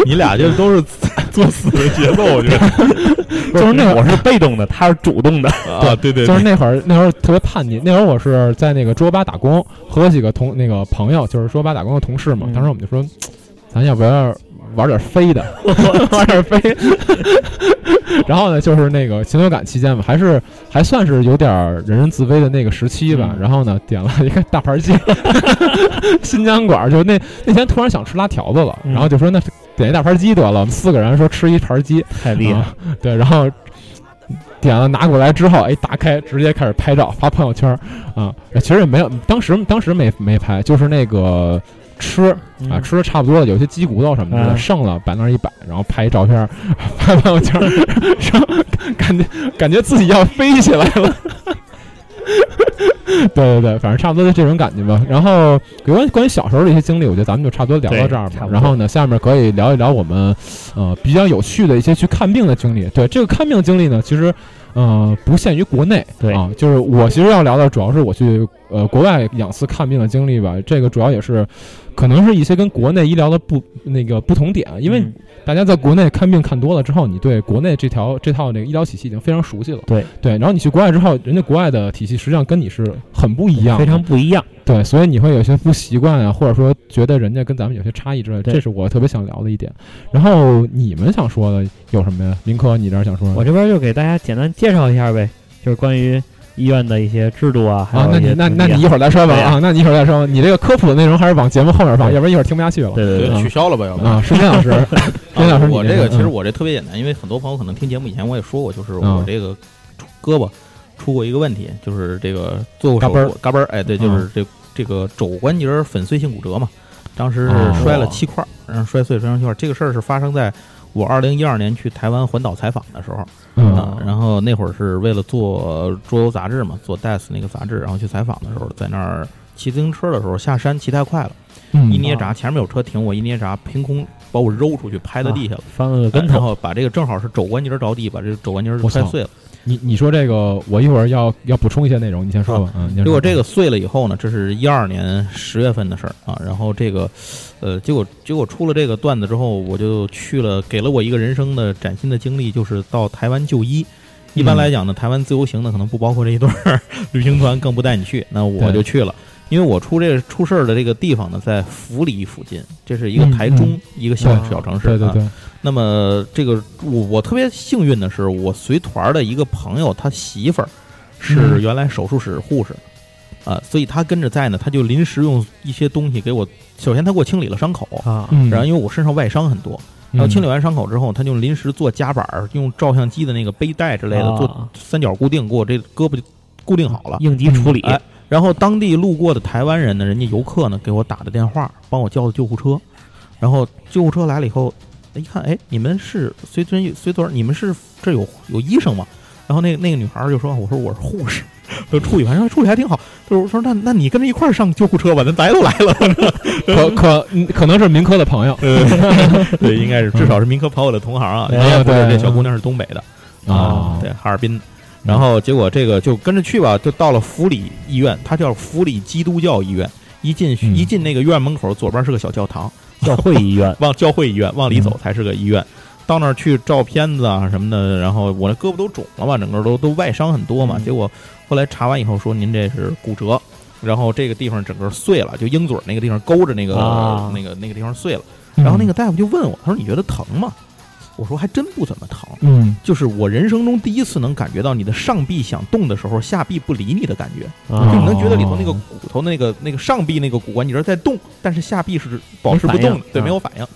你俩就都是 作死的节奏，我觉得 就是那会儿我是被动的，他是主动的。啊，对对就是那会儿那会儿特别叛逆，那会儿我是在那个桌吧打工，和几个同那个朋友，就是桌吧打工的同事嘛，嗯当时我们就说，咱要不要玩点飞的，玩点飞。然后呢，就是那个禽流感期间嘛，还是还算是有点人人自危的那个时期吧。嗯然后呢，点了一个大盘鸡，新疆馆，就那那天突然想吃拉条子了，嗯然后就说那点一大盘鸡得了，我们四个人说吃一盘鸡，太厉害对，然后点了拿过来之后，哎，打开直接开始拍照发朋友圈儿啊。其实也没有，当时当时没没拍，就是那个吃啊，嗯吃的差不多了，有些鸡骨头什么的、嗯剩了，摆那儿一摆，然后拍一照片儿发朋友圈感觉感觉自己要飞起来了。对对对，反正差不多就这种感觉吧。然后有关关于小时候的一些经历，我觉得咱们就差不多聊到这儿吧。然后呢，下面可以聊一聊我们呃比较有趣的一些去看病的经历。对这个看病经历呢，其实呃不限于国内，对啊，就是我其实要聊的主要是我去呃国外两次看病的经历吧。这个主要也是可能是一些跟国内医疗的不那个不同点，因为嗯大家在国内看病看多了之后，你对国内这条这套那个医疗体系已经非常熟悉了。对对，然后你去国外之后，人家国外的体系实际上跟你是很不一样的，非常不一样。对，所以你会有些不习惯啊，或者说觉得人家跟咱们有些差异之类的，这是我特别想聊的一点。然后你们想说的有什么呀？林科，你这儿想说的？我这边就给大家简单介绍一下呗，就是关于医院的一些制度啊，还啊，有一些那你那那你一会儿再说吧啊，那你一会儿再说，你这个科普的内容还是往节目后面放，要不然一会儿听不下去了。对对对。嗯取消了吧？要不啊，石天老师，石天老师，我这个其实嗯。我这特别简单，因为很多朋友可能听节目以前我也说过，就是嗯。我这个胳膊出过一个问题，就是这个做过手嘎嘣嘎嘣儿，哎，对，就是这这个肘关节粉碎性骨折嘛，当时哦。是摔了七块儿，然后摔碎摔成七块儿。这个事儿是发生在我二零一二年去台湾环岛采访的时候嗯啊，然后那会儿是为了做桌游杂志嘛，做 DES 那个杂志，然后去采访的时候，在那儿骑自行车的时候下山骑太快了，嗯一捏闸前面有车停，我一捏闸，凭空把我揉出去，拍到地下了。翻了个跟头，然后把这个正好是肘关节着地，把这个肘关节我操摔碎了。你你说这个，我一会儿要要补充一些内容，你先说吧。嗯，结果这个碎了以后呢，这是一二年十月份的事儿啊。然后这个，呃，结果结果出了这个段子之后，我就去了，给了我一个人生的崭新的经历，就是到台湾就医。一般来讲呢，台湾自由行呢可能不包括这一段儿 旅行团，更不带你去。那我就去了，因为我出这出事儿的这个地方呢，在福里附近，这是一个嗯台中嗯一个小对小城市。啊对对对，那么这个我我特别幸运的是，我随团的一个朋友，他媳妇儿是嗯。原来手术室护士，啊，所以他跟着在呢，他就临时用一些东西给我，首先他给我清理了伤口，啊，嗯，然后因为我身上外伤很多，然后清理完伤口之后，他就临时做夹板儿，用照相机的那个背带之类的啊。做三角固定，给我这胳膊就固定好了。应急处理，哎然后当地路过的台湾人呢，人家游客呢给我打的电话，帮我叫的救护车。然后救护车来了以后，一看，哎，你们是随尊随尊，你们是这有有医生吗？然后那个那个女孩儿就说：“我说我是护士。”就处理完，说处理还挺好。就是说，那那你跟着一块儿上救护车吧，咱来都来了。可可嗯可能是民科的朋友 对，应该是至少是民科朋友的同行啊。嗯人家不是对这小姑娘是东北的啊对，哈尔滨。然后结果这个就跟着去吧，就到了福里医院，它叫福里基督教医院。一进嗯一进那个院门口，左边是个小教堂，教会医院，往教会医院往里走嗯才是个医院。到那儿去照片子啊什么的，然后我那胳膊都肿了嘛，整个都都外伤很多嘛。嗯结果后来查完以后说您这是骨折，然后这个地方整个碎了，就鹰嘴儿那个地方勾着那个、啊那个那个地方碎了。嗯然后那个大夫就问我，他说你觉得疼吗？我说还真不怎么疼，嗯就是我人生中第一次能感觉到你的上臂想动的时候，下臂不理你的感觉，啊就你能觉得里头那个骨头那个那个上臂那个骨关节在动，但是下臂是保持不动的对，啊没有反应。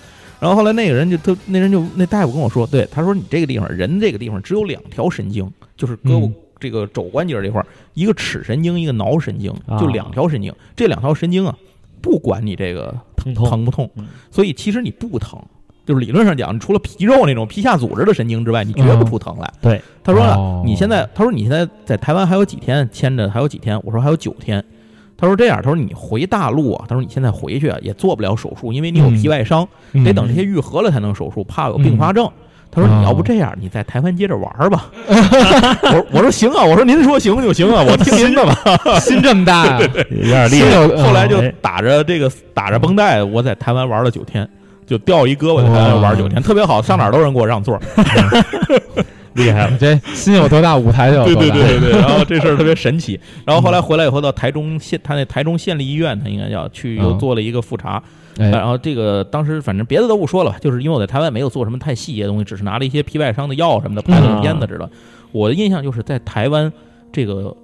然后后来那个人就他那人就那大夫跟我说，对，他说你这个地方人这个地方只有两条神经，就是胳膊嗯这个肘关节这块儿，一个尺神经，一个桡神经，啊就两条神经。这两条神经啊，不管你这个疼痛疼不痛嗯，所以其实你不疼。就是理论上讲，除了皮肉那种皮下组织的神经之外，你觉不出疼来。对，他说了哦你现在，他说你现在在台湾还有几天签着，还有几天？我说还有九天。他说这样，他说你回大陆啊，他说你现在回去啊也做不了手术，因为你有皮外伤，嗯得等这些愈合了才能手术，怕有并发症。他说：“你要不这样，你在台湾接着玩吧。”我说：“我说行啊，我说您说行就行啊，我听您的吧。心这么大呀，有点厉害。后来就哎打着这个打着绷带，我在台湾玩了九天，就掉一胳膊在台湾玩九天，特别好，上哪儿都有人给我让座。厉害了这心有多大，舞台就有对多大。对对对对，然后这事儿特别神奇。然后后来回来以后到台中县，他那台中县立医院，他应该叫去又嗯做了一个复查。哎，然后这个当时反正别的都不说了，就是因为我在台湾没有做什么太细节的东西，只是拿了一些皮外伤的药什么的拍了个片子知道。我的印象就是在台湾这个。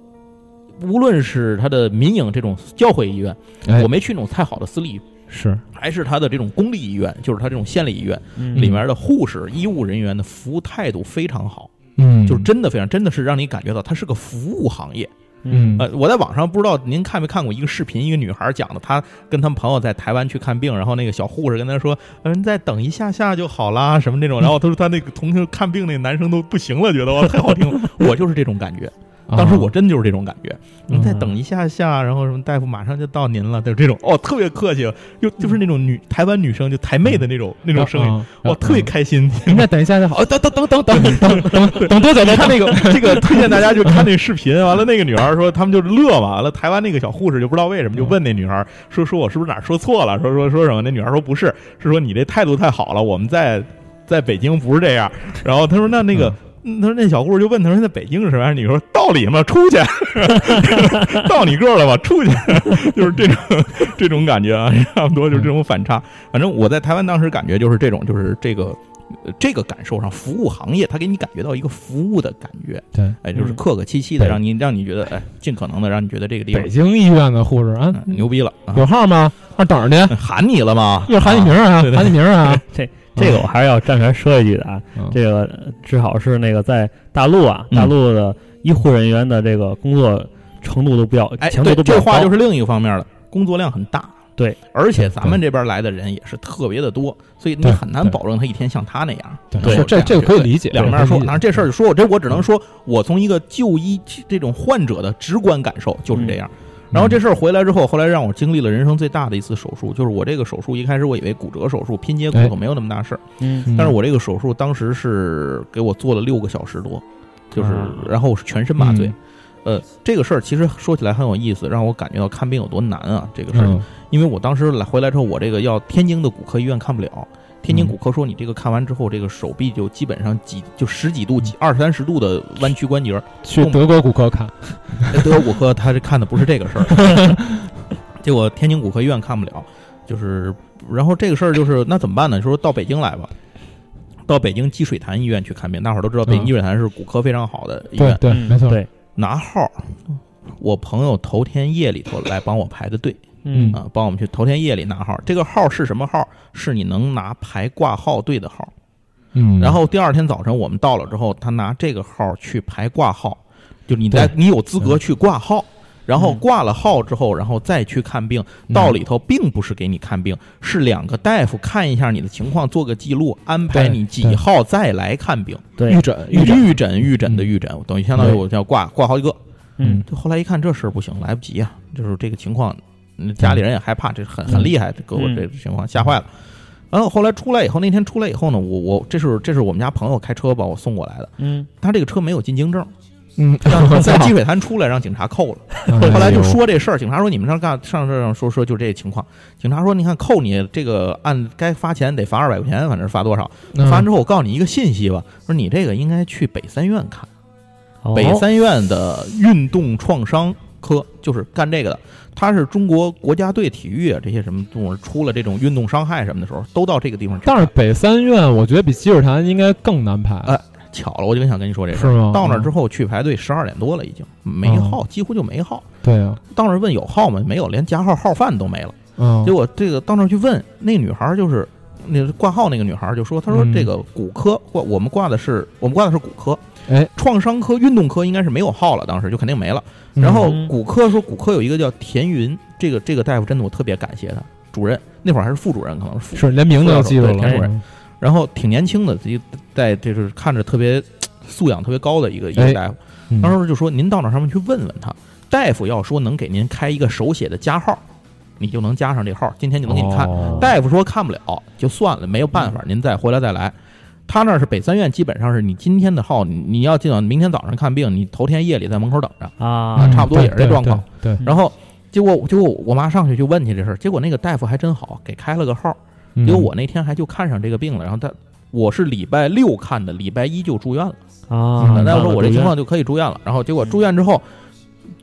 无论是他的民营这种教会医院，哎我没去那种太好的私立是还是他的这种公立医院，就是他这种县立医院嗯里面的护士、医务人员的服务态度非常好，嗯，就是真的非常，真的是让你感觉到它是个服务行业。嗯呃，我在网上不知道您看没看过一个视频，一个女孩讲的，她跟他们朋友在台湾去看病，然后那个小护士跟她说：“嗯，再等一下下就好啦，什么那种。”然后她说她那个同学看病那个男生都不行了，觉得哇太好听了。我就是这种感觉，当时我真就是这种感觉。您再等一下下，然后什么大夫马上就到您了，就是这种哦，特别客气，又就是那种女台湾女生就台妹的那种那种声音，音，哇，特别开心。您再等一下就好。哦，等等等等等等等等多久？你看那个这个推荐大家就看那视频，完了那个女孩说他们就是乐嘛，完了台湾那个小护士就不知道为什么就问那女孩说说我是不是哪儿说错了？说说说什么？那女孩说不是，是说你这态度太好了，我们在在北京不是这样。然后他说那那个。嗯他说那小护士就问他说在北京是什么样？你说道理嘛，出去，到你个儿了吧，出去，就是这种这种感觉啊，差不多就是这种反差。反正我在台湾当时感觉就是这种，就是这个呃这个感受上，服务行业它给你感觉到一个服务的感觉，对，哎，就是嗯客客气气的，让你让你觉得哎，尽可能的让你觉得这个地方北京医院的护士啊，嗯牛逼了啊！有号吗？那等着去，喊你了吗？一会儿喊你名儿啊，喊你名儿啊。这这个我还是要站出来说一句的啊，嗯这个至少是那个在大陆啊，嗯大陆的医护人员的这个工作程度都比较哎，强度对，都比较高。这话就是另一个方面了，工作量很大。对，而且咱们这边来的人也是特别的多，所以你很难保证他一天像他那样。对，是是这这个可以理解，两面说，可以理解当然这事儿就说我这我只能说，我从一个就医这种患者的直观感受就是这样。然后这事儿回来之后，后来让我经历了人生最大的一次手术，就是我这个手术一开始我以为骨折手术拼接骨头没有那么大事儿，但是我这个手术当时是给我做了六个小时多，就是啊然后是全身麻醉。嗯。呃，这个事儿其实说起来很有意思，让我感觉到看病有多难啊！这个事儿，嗯。因为我当时来回来之后，我这个要天津的骨科医院看不了，天津嗯骨科说你这个看完之后，这个手臂就基本上几就十几度、几二三十度的弯曲关节。去德国骨科看，德国骨科他是看的不是这个事儿，结果天津骨科医院看不了，就是然后这个事儿就是那怎么办呢？说到北京来吧。到北京积水潭医院去看病，大伙儿都知道北京嗯积水潭是骨科非常好的医对院。对，嗯没错，对，拿号，我朋友头天夜里头来帮我排的队，嗯啊，帮我们去头天夜里拿号。这个号是什么号？是你能拿排挂号队的号。嗯，然后第二天早晨我们到了之后，他拿这个号去排挂号，就你在你有资格去挂号。然后嗯挂了号之后，然后再去看病。嗯到里头并不是给你看病，是两个大夫看一下你的情况，做个记录，安排你几号再来看病。对预，诊预预诊，预诊预诊的预诊，等于相当于对我要挂挂好几个。嗯就后来一看这事儿不行，来不及啊，就是这个情况，嗯家里人也害怕，这很很嗯厉害，这给我嗯这情况吓坏了。然后后来出来以后，那天出来以后呢，我我这是这是我们家朋友开车把我送过来的，嗯他这个车没有进京证，嗯，让 在积水潭出来让警察扣了。后后来就说这事儿，警察说你们上干上这上说说就这情况，警察说你看扣你这个按该罚钱得罚二百块钱，反正罚多少，嗯罚完之后我告诉你一个信息吧，说你这个应该去北三院看。哦北三院的运动创伤科，就是干这个的。他是中国国家队体育啊，这些什么动物出了这种运动伤害什么的时候，都到这个地方去。但是北三院，我觉得比积水潭应该更难排，哎巧了，我就想跟你说这事儿。是吗？到那儿之后去排队，十二点多了，已经没号，几乎就没号。对啊，到那儿问有号吗？没有，连加号号饭都没了。嗯，结果这个到那儿去问那女孩儿，就是那挂号那个女孩儿就说，她说嗯这个骨科挂我们挂的是我们挂的是骨科，哎，创伤科、运动科应该是没有号了，当时就肯定没了。嗯然后嗯骨科说骨科有一个叫田云，这个这个大夫真的我特别感谢他，主任那会儿还是副主任，可能是连名字都记住了，田主任嗯然后挺年轻的，自己在这就是看着特别素养特别高的一个一哎个大夫。嗯当时就说您到那上面去问问他，大夫要说能给您开一个手写的加号，你就能加上这号，今天就能给你看。哦大夫说看不了就算了，没有办法，您再回来再来。他那儿是北三院，基本上是你今天的号，你你要进到明天早上看病，你头天夜里在门口等着。啊嗯差不多也是这状况。对，对然后结果结果我妈上去就问去这事儿，结果那个大夫还真好，给开了个号。嗯结果我那天还就看上这个病了，然后他我是礼拜六看的，礼拜一就住院了。啊，嗯大夫说我这情况就就可以住院了，然后结果住院之后，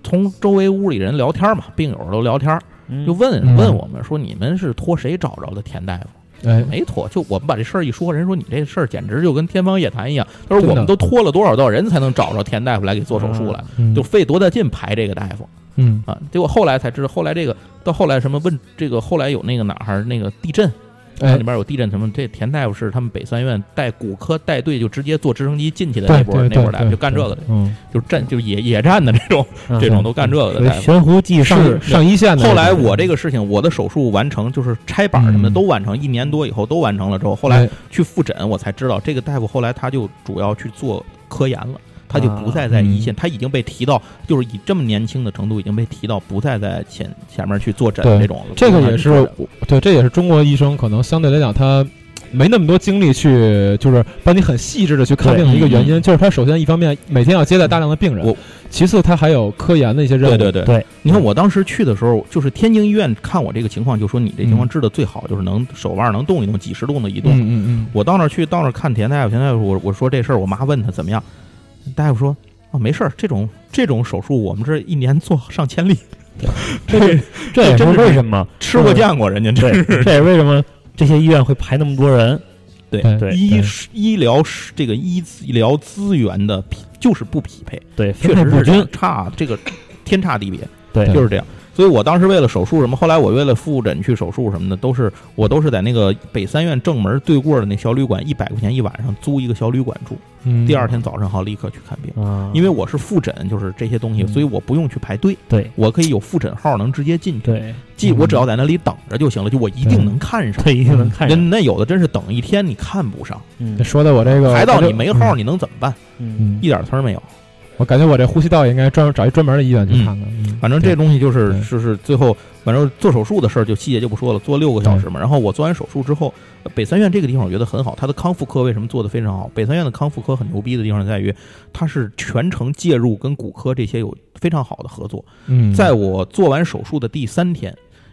从周围屋里人聊天嘛，病友都聊天，就问嗯问我们说你们是托谁找着的田大夫？哎，没错，就我们把这事儿一说，人说你这事儿简直就跟天方夜谭一样。他说我们都拖了多少多少人才能找着田大夫来给做手术来，嗯就费多大劲排这个大夫嗯啊！结果后来才知道，后来这个到后来什么问这个后来有那个哪儿那个地震，哎里边有地震什么，这田大夫是他们北三院带骨科带队就直接坐直升机进去的那波那波大夫，就干这个的，嗯，就是战就是野野战的这种嗯这种都干这个的大夫。悬壶济世上，一线的。后来我这个事情，我的手术完成，就是拆板什么的嗯都完成，一年多以后都完成了之后，后来哎去复诊，我才知道这个大夫后来他就主要去做科研了，他就不再在一线，他已经被提到，就是以这么年轻的程度已经被提到不再在前前面去坐诊这种。这个也是对，这也是中国医生可能相对来讲他。没那么多精力去，就是帮你很细致的去看病的一个原因，嗯就是他首先一方面每天要接待大量的病人我，其次他还有科研的一些任务。对对对对，你看我当时去的时候，就是天津医院看我这个情况，就说你这情况嗯治的最好，就是能手腕能动一动，几十度能移动。嗯嗯嗯，我到那儿去，到那儿看田大夫，田大夫我我说这事儿，我妈问他怎么样，大夫说啊没事儿，这种这种手术我们这一年做上千例，这 这也是真是为什么吃过见过，人家这对，这也是为什么这些医院会排那么多人。对哎对医医疗这个医医疗资源的匹就是不匹配，对，确分配不均差这个天差地别。对，就是这样。所以我当时为了手术什么，后来我为了复诊去手术什么的，都是我都是在那个北三院正门对过的那小旅馆，一百块钱一晚上租一个小旅馆住，嗯第二天早上好立刻去看病。啊，因为我是复诊，就是这些东西，嗯所以我不用去排队，对我可以有复诊号能直接进去。对既嗯我只要在那里等着就行了，就我一定能看上。对，一定能看上。那有的真是等一天你看不上，嗯说的我这个排到你没号，嗯你能怎么办？嗯嗯一点词儿没有。我感觉我这呼吸道也应该专门找一专门的医院去看看。嗯反正这东西就是对就是最后，反正做手术的事儿就细节就不说了，做六个小时嘛。然后我做完手术之后，呃北三院这个地方我觉得很好，它的康复科为什么做的非常好？北三院的康复科很牛逼的地方在于，它是全程介入跟骨科这些有非常好的合作。嗯，在我做完手术的第三天，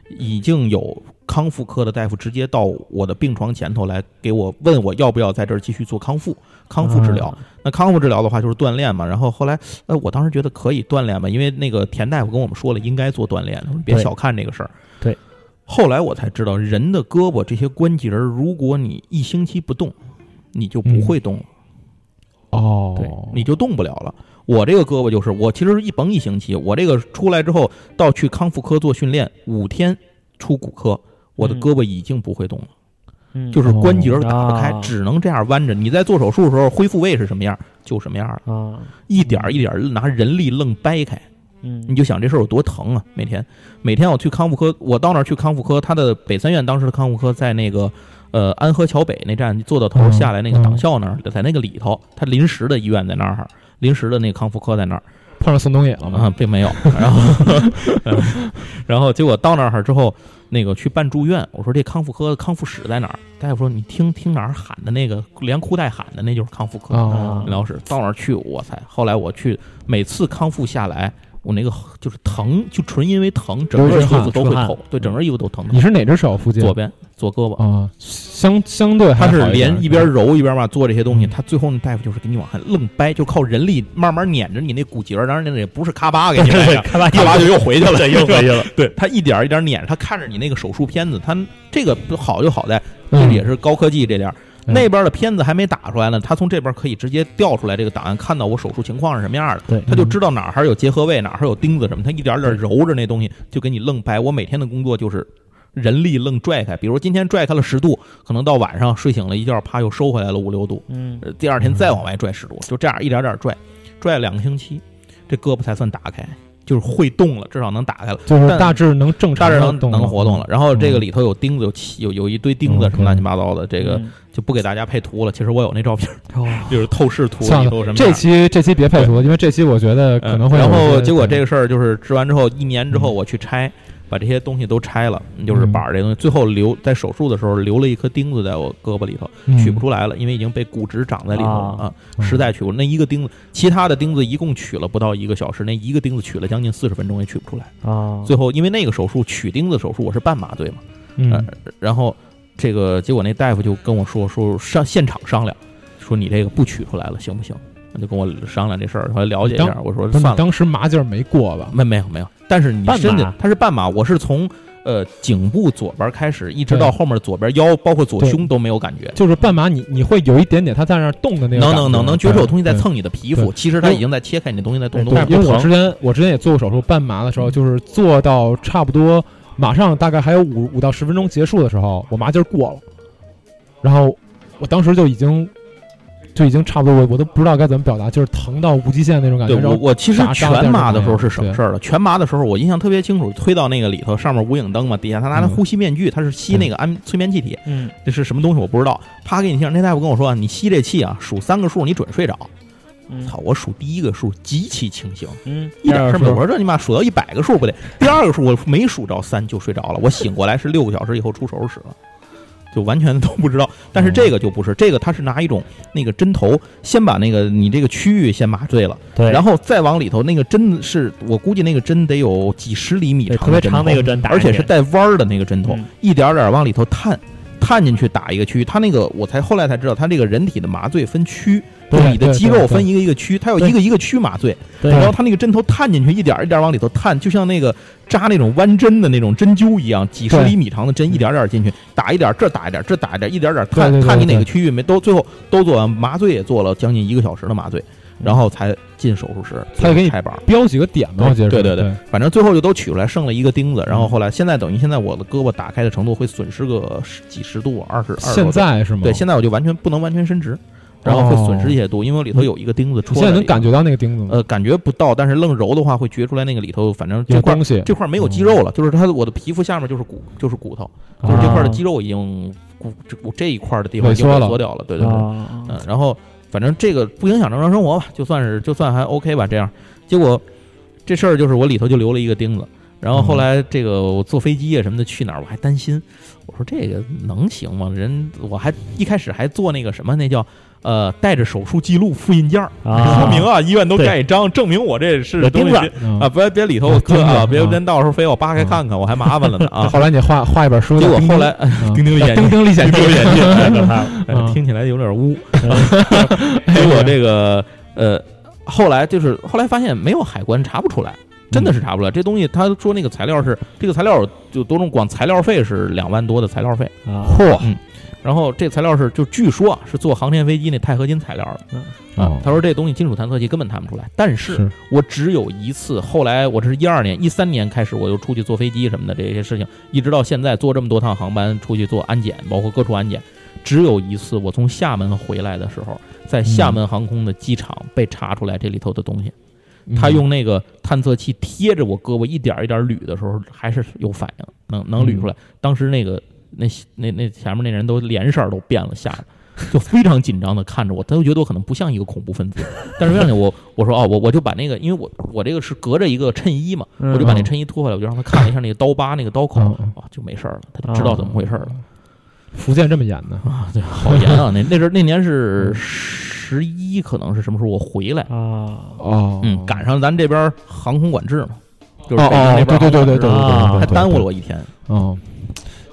已经有康复科的大夫直接到我的病床前头来给我问我要不要在这儿继续做康复康复治疗。啊那康复治疗的话就是锻炼嘛，然后后来呃，我当时觉得可以锻炼嘛，因为那个田大夫跟我们说了，应该做锻炼，别小看这个事儿。对。后来我才知道，人的胳膊这些关节儿，如果你一星期不动，你就不会动了，哦，对你就动不了了。我这个胳膊就是，我其实是一绷一星期，我这个出来之后到去康复科做训练，五天出骨科，我的嗯胳膊已经不会动了，嗯就是关节打不开，哦只能这样弯着。你在做手术的时候，恢复位是什么样就什么样了。啊，一点儿一点儿拿人力愣掰开，嗯，你就想这事儿有多疼啊！每天每天我去康复科，我到那儿去康复科，他的北三院当时的康复科在那个呃安河桥北那站坐到头嗯下来那个嗯党校那儿，在那个里头，他临时的医院在那儿，临时的那个康复科在那儿碰上宋冬野了啊，吗？并没有。然后然后结果到那儿之后。那个去办住院，我说这康复科康复室在哪儿？大夫说你听听哪儿喊的那个连哭带喊的那就是康复科。啊疗室到那儿去，我才！后来我去，每次康复下来，我那个就是疼，就纯因为疼，整个衣服都会透，对，整个衣服都疼。你是哪只手附近？左边，做胳膊。啊，相相对他是连一边揉一边嘛做这些东西，嗯他最后那大夫就是给你往下愣掰，就靠人力慢慢撵着你那骨节儿，当然那也不是咔吧给你掰的，开吧咔吧就又回去了，对，又回去了。对他一点儿一点儿撵着，他看着你那个手术片子，他这个好就好在也是高科技这点儿。嗯那边的片子还没打出来呢，他从这边可以直接调出来这个档案，看到我手术情况是什么样的，对他就知道哪儿还有结合位，哪儿还有钉子什么，他一点儿点儿揉着那东西就给你愣掰。我每天的工作就是人力愣拽开，比如今天拽开了十度，可能到晚上睡醒了一觉，啪又收回来了五六度，嗯，呃第二天再往外拽十度，就这样一点点拽，拽了两个星期，这胳膊才算打开，就是会动了，至少能打开了。就是大致能正常大致能能活动了，然后这个嗯里头有钉子，有漆有有一堆钉子嗯什么乱七八糟的，这个嗯。就不给大家配图了。其实我有那照片，哦。就是透视图什么这期这期别配图，因为这期我觉得可能会然后结果这个事儿就是治完之后，一年之后嗯我去拆，把这些东西都拆了，就是嗯板儿这东西，最后留在手术的时候留了一颗钉子在我胳膊里头，嗯取不出来了，因为已经被骨质长在里头了啊实在取不出。那一个钉子，其他的钉子一共取了不到一个小时，那一个钉子取了将近四十分钟也取不出来。啊，最后因为那个手术取钉子手术我是半麻醉嘛，嗯呃然后这个结果那大夫就跟我说说上现场商量，说你这个不取出来了行不行？他就跟我商量这事儿，后来了解一下当，我说算了，当时麻劲儿没过吧？没没有没有，但是你半身体麻它是半麻，我是从呃颈部左边开始，一直到后面左边腰，包括左胸都没有感觉。就是半麻你，你会有一点点它在那儿动的那个能能能能觉出有东西在蹭你的皮肤，其实它已经在切开你的东西在动因为我之前我之前也做过手术，半麻的时候，就是做到差不多马上大概还有五五到十分钟结束的时候，我麻劲儿过了，然后我当时就已经就已经差不多，我我都不知道该怎么表达，就是疼到无极限那种感觉。对我我其实全麻的时候是省事儿了。全麻的时候我印象特别清楚，推到那个里头，上面无影灯嘛，底下他拿那嗯呼吸面具，他是吸那个安催眠气体，嗯，这是什么东西我不知道。啪给你听，那大夫跟我说，你吸这气啊，数三个数你准睡着。嗯操，我数第一个数极其清醒，嗯，一点事儿没有。我说这你妈数到一百个数不得？第二个数我没数着三就睡着了，我醒过来是六个小时以后出手术室了。就完全都不知道，但是这个就不是，这个他是拿一种那个针头，先把那个你这个区域先麻醉了，对，然后再往里头，那个针是我估计那个针得有几十厘米长特别长那个针打而且是带弯儿的那个针头，嗯一点点往里头探，探进去打一个区域。他那个我才后来才知道，他这个人体的麻醉分区，就是你的肌肉分一个一个区，它有一个一个区麻醉，对然后它那个针头探进去，一点一点往里头探，就像那个扎那种弯针的那种针灸一样，几十厘米长的针，一点点进去，打一点，这打一点，这打一点，一点点探探你哪个区域没都最后都做完，麻醉也做了将近一个小时的麻醉，然后才进手术室，他就给你开板儿。标几个点嘛，我记得对对对对，反正最后就都取出来，剩了一个钉子。然后后来现在等于现在我的胳膊打开的程度会损失个十几十度，二十二十现。在是吗？对，现在我就完全不能完全伸直，然后会损失一些度，因为我里头有一个钉子戳。你现在能感觉到那个钉子吗？呃感觉不到，但是愣揉的话会觉出来那个里头，反正这块有东西，这块没有肌肉了，就是它我的皮肤下面就是骨就是骨头，就是这块的肌肉已经骨这骨这一块的地方已经萎缩掉了。对对对，啊嗯，然后反正这个不影响正常生活吧，就算是就算还 OK 吧，这样。结果这事儿就是我里头就留了一个钉子，然后后来这个我坐飞机啊什么的去哪儿我还担心，我说这个能行吗？人我还一开始还做那个什么那叫呃带着手术记录复印件儿，啊。说明啊医院都盖一张，证明我这是有钉子东西嗯啊，别别里头 有搁啊，别真到时候非要扒开看看，我还麻烦了呢啊。后来你画画一本书，结果后来嗯。丁丁历险记丁丁历险记，丁丁历险记太可怕了，哎嗯。听起来有点污。结果这个呃，后来就是后来发现没有海关查不出来，真的是查不出来。这东西他说那个材料是这个材料就多种，光材料费是两万多的材料费，啊，嚯。然后这材料是就据说啊是做航天飞机那钛合金材料的啊哦。他说这东西金属探测器根本探不出来，但是是。我只有一次，后来我这是一二年、一三年开始，我就出去坐飞机什么的这些事情，一直到现在坐这么多趟航班出去做安检，包括各处安检，只有一次我从厦门回来的时候，在厦门航空的机场被查出来这里头的东西，嗯他用那个探测器贴着我胳膊一点一点捋的时候，还是有反应，能能捋出来。当时那个那那那前面那人都脸色都变了，吓得。就非常紧张的看着我，他就觉得我可能不像一个恐怖分子，但是让我我说哦，我我就把那个，因为我我这个是隔着一个衬衣嘛，嗯我就把那衬衣脱下来，我就让他看了一下那个刀疤那个刀口，啊，就没事儿了，他就知道怎么回事儿了福建这么严呢？啊，对，好严啊！那那阵儿那年是十一，可能是什么时候我回来，啊，哦，嗯，赶上咱这边航空管制嘛，就是哦北京那哦，边对对对对对对对，还耽误了我。一天。哦，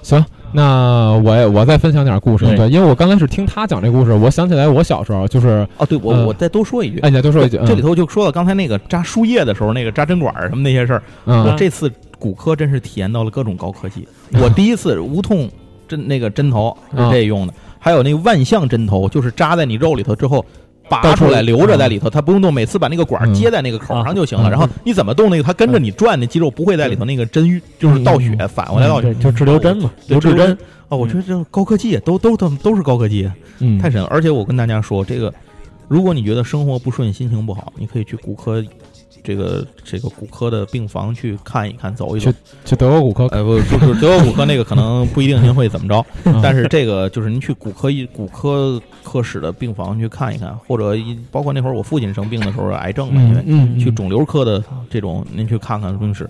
行，那我也我再分享点故事，对对，因为我刚开始听他讲这故事，我想起来我小时候就是，哦，对我嗯我再多说一句，哎，你再多说一句，这里头就说到刚才那个扎输液的时候，那个扎针管什么那些事儿，嗯，我这次骨科真是体验到了各种高科技。我第一次无痛针那个针头是啊这用的，还有那个万向针头，就是扎在你肉里头之后。拔出来留着在里头，它不用动，每次把那个管接在那个口上就行了。嗯然后你怎么动那个，它跟着你转，那肌肉不会在里头那个针就是倒血反过来倒血，。就治疗针嘛，对留置针。啊，我觉得这高科技都都都都是高科技，嗯，太神了。而且我跟大家说，这个如果你觉得生活不顺、心情不好，你可以去骨科这个这个骨科的病房去看一看、走一走。去德国骨科，呃，不，就是德国骨科那个可能不一定您会怎么着，嗯。但是这个就是您去骨科一骨科科室的病房去看一看，或者一包括那会儿我父亲生病的时候，癌症嘛，因为去肿瘤科的这种，您去看看病室，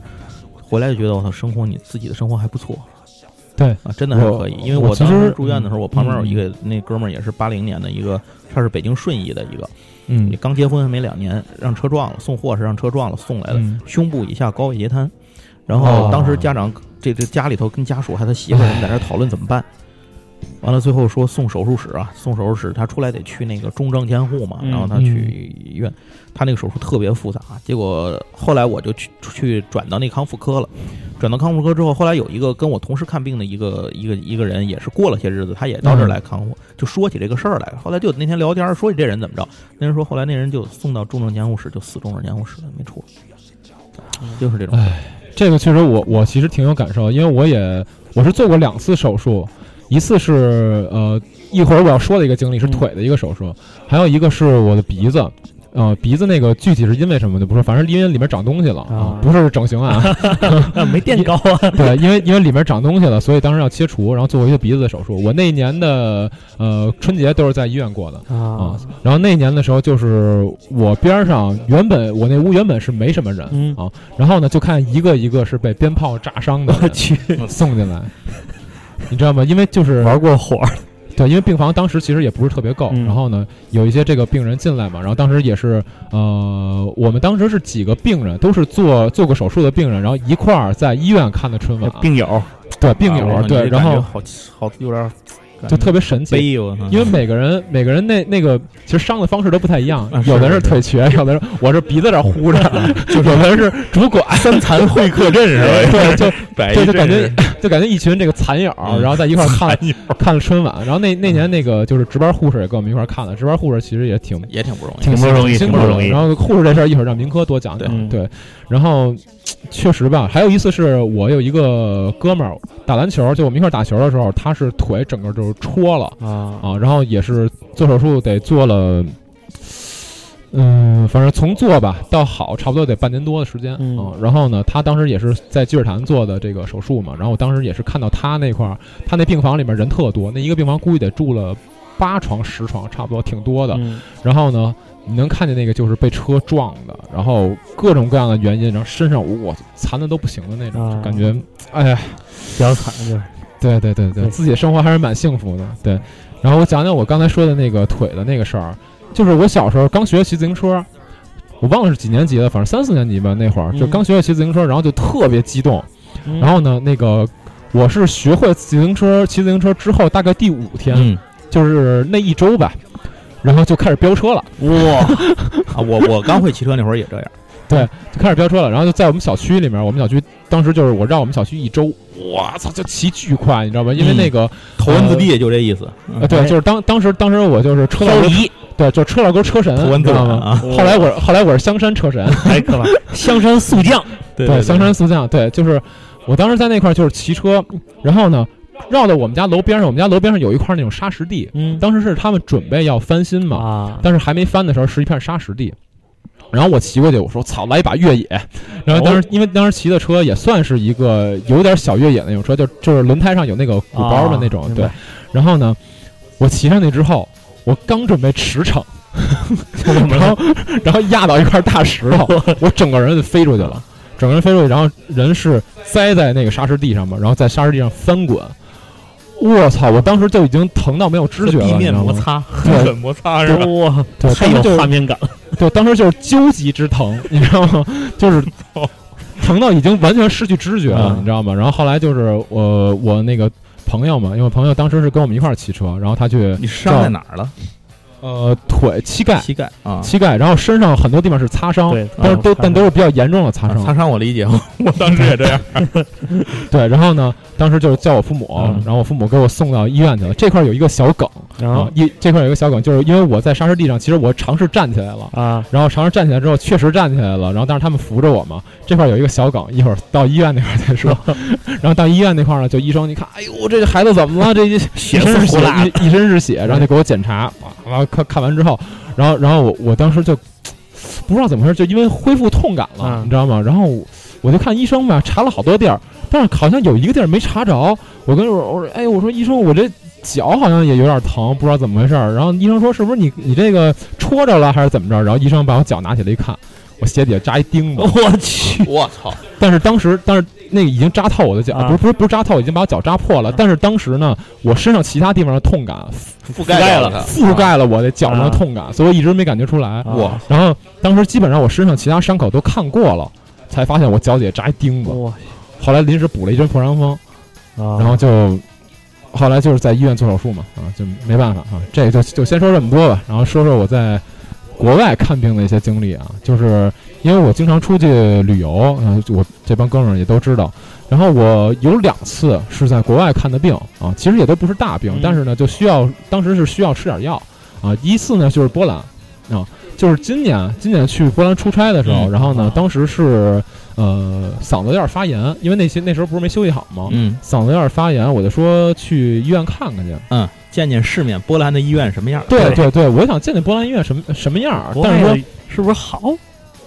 回来就觉得我操，生活你自己的生活还不错。对。啊，真的还可以，因为我当时住院的时候，我旁边有嗯。一个那哥们儿也是八零年的一个，他是北京顺义的一个，嗯。你刚结婚还没两年，让车撞了，送货是让车撞了送来的，嗯。胸部以下高位截瘫，然后哦。当时家长这这家里头跟家属还有他媳妇儿他们在那讨论怎么办，完了最后说送手术室啊，送手术室，他出来得去那个重症监护嘛，嗯然后他去医院，他那个手术特别复杂，结果后来我就去去转到那康复科了。转到康复科之后，后来有一个跟我同时看病的一个一个一个人，也是过了些日子，他也到这儿来康复，就说起这个事儿来了。后来就那天聊天说起这人怎么着，那人说后来那人就送到重症监护室，就死重症监护室了，没出来，就是这种。哎，这个确实我我其实挺有感受，因为我也我是做过两次手术，一次是呃一会儿我要说的一个经历是嗯腿的一个手术，还有一个是我的鼻子。呃，鼻子那个具体是因为什么就不说，反正因为里面长东西了啊不是整形啊，啊，没垫高啊。对，因为因为里面长东西了，所以当时要切除，然后做过一个鼻子的手术。我那一年的呃春节都是在医院过的啊，然后那一年的时候，就是我边上原本我那屋原本是没什么人，嗯啊，然后呢就看一个一个是被鞭炮炸伤的我去，送进来，你知道吗？因为就是玩过火，对，因为病房当时其实也不是特别够，嗯。然后呢有一些这个病人进来嘛，然后当时也是呃我们当时是几个病人，都是做做过手术的病人，然后一块儿在医院看的春晚，病友，对病友、啊对，然后好好有点就特别神奇。因为每个人每个人那那个其实伤的方式都不太一样啊，有的是人腿瘸，有的人我是鼻子这儿糊着，就有的人是拄拐，三残会客阵是吧？对，就摆对，就感觉就感觉一群这个残友，嗯然后在一块儿看 看了春晚，然后那那年那个就是值班护士也跟我们一块儿看了，值班护士其实也挺也挺不容易。挺不容易挺不容易然后护士这事儿一会儿让明科多讲讲，对对，然后确实吧，还有一次是我有一个哥们儿打篮球，就我们一块儿打球的时候，他是腿整个就是戳了。啊啊，然后也是做手术得做了，嗯，反正从做吧到好差不多得半年多的时间嗯啊。然后呢，他当时也是在积水潭做的这个手术嘛，然后我当时也是看到他那块儿，他那病房里面人特多，那一个病房估计得住了八床十床，差不多挺多的。嗯然后呢，你能看见那个就是被车撞的，然后各种各样的原因，然后身上我残的都不行的那种，感觉哎呀。比较惨就是，对对对对，自己的生活还是蛮幸福的。对，然后我讲讲我刚才说的那个腿的那个事儿，就是我小时候刚学骑自行车，我忘了是几年级了，反正三四年级吧，那会儿就嗯刚学会骑自行车，然后就特别激动。嗯。然后呢，那个我是学会自行车骑自行车之后，大概第五天，嗯。就是那一周吧，然后就开始飙车了，哇，啊，我我刚会骑车那会儿也这样，就开始飙车了。然后就在我们小区里面，我们小区当时就是我绕我们小区一周，我操，就骑巨快，你知道吧？因为嗯那个。头文字 D 也就这意思。呃，对，就是当当时当时我就是车道沟，移，对，就车老哥车神，头文字知道吗？啊，后来我后来我是香山车神，太可怕，香山速降，对对，香山速降，对，就是我当时在那块儿就是骑车，然后呢，绕到我们家楼边上，我们家楼边上有一块那种沙石地，嗯当时是他们准备要翻新嘛，啊，但是还没翻的时候是一片沙石地。然后我骑过去，我说操，来一把越野。然后当时、因为当时骑的车也算是一个有点小越野那种车，就就是轮胎上有那个鼓包的那种，对。然后呢，我骑上去之后，我刚准备驰骋，然后 然后压到一块大石头，我整个人就飞出去了，整个人飞出去，然后人是栽在那个沙石地上嘛，然后在沙石地上翻滚。我操！我当时就已经疼到没有知觉了，地面你知道吗摩擦，对摩擦是吧？哇，对，太有画面感了，对，当时就是究极之疼，你知道吗？就是 疼到已经完全失去知觉了，嗯你知道吗？然后后来就是我我那个朋友嘛，因为朋友当时是跟我们一块儿骑车，然后他去你伤在哪儿了？呃腿膝盖膝盖啊，膝盖，然后身上很多地方是擦伤，对，但是都啊但都是比较严重的擦伤。擦伤我理解，我当时也这样。对，然后呢，当时就是叫我父母，嗯然后我父母给我送到医院去了。这块有一个小梗啊然后，一这块有一个小梗，就是因为我在沙石地上，其实我尝试站起来了。啊，然后尝试站起来之后，确实站起来了。然后，但是他们扶着我嘛。这块有一个小梗，一会儿到医院那块儿再说。然后到医院那块儿呢，就医生，你看，哎呦，这孩子怎么了？这一身是血一身是血。然后就给我检查，然后看看完之后，然后然后我我当时就不知道怎么回事，就因为恢复痛感了，嗯你知道吗？然后我就看医生吧，查了好多地儿，但是好像有一个地儿没查着。我跟我我说，哎，我说医生，我这脚好像也有点疼，不知道怎么回事。然后医生说，是不是你你这个戳着了还是怎么着？然后医生把我脚拿起来一看，我鞋底下扎一钉子。我去，我操！但是当时，但是那个已经扎透我的脚，啊不是不是不是扎透，已经把我脚扎破了。但是当时呢，我身上其他地方的痛感覆盖了盖了覆盖了我的脚上的痛感，所以我一直没感觉出来。啊哇然后当时基本上我身上其他伤口都看过了，才发现我脚底下扎一钉子。哇后来临时补了一针破伤风，啊，然后就后来就是在医院做手术嘛，啊，就没办法啊。这个就就先说这么多吧，然后说说我在国外看病的一些经历啊，就是因为我经常出去旅游，嗯、我这帮哥们儿也都知道。然后我有两次是在国外看的病啊，其实也都不是大病，嗯但是呢，就需要当时是需要吃点药啊。一次呢就是波兰啊，就是今年今年去波兰出差的时候，嗯然后呢啊，当时是呃嗓子有点发炎，因为那些那时候不是没休息好吗？嗯嗓子有点发炎，我就说去医院看看去。嗯，见见世面，波兰的医院什么样？对对对，我想见见波兰医院什么什么样但是说是不是好？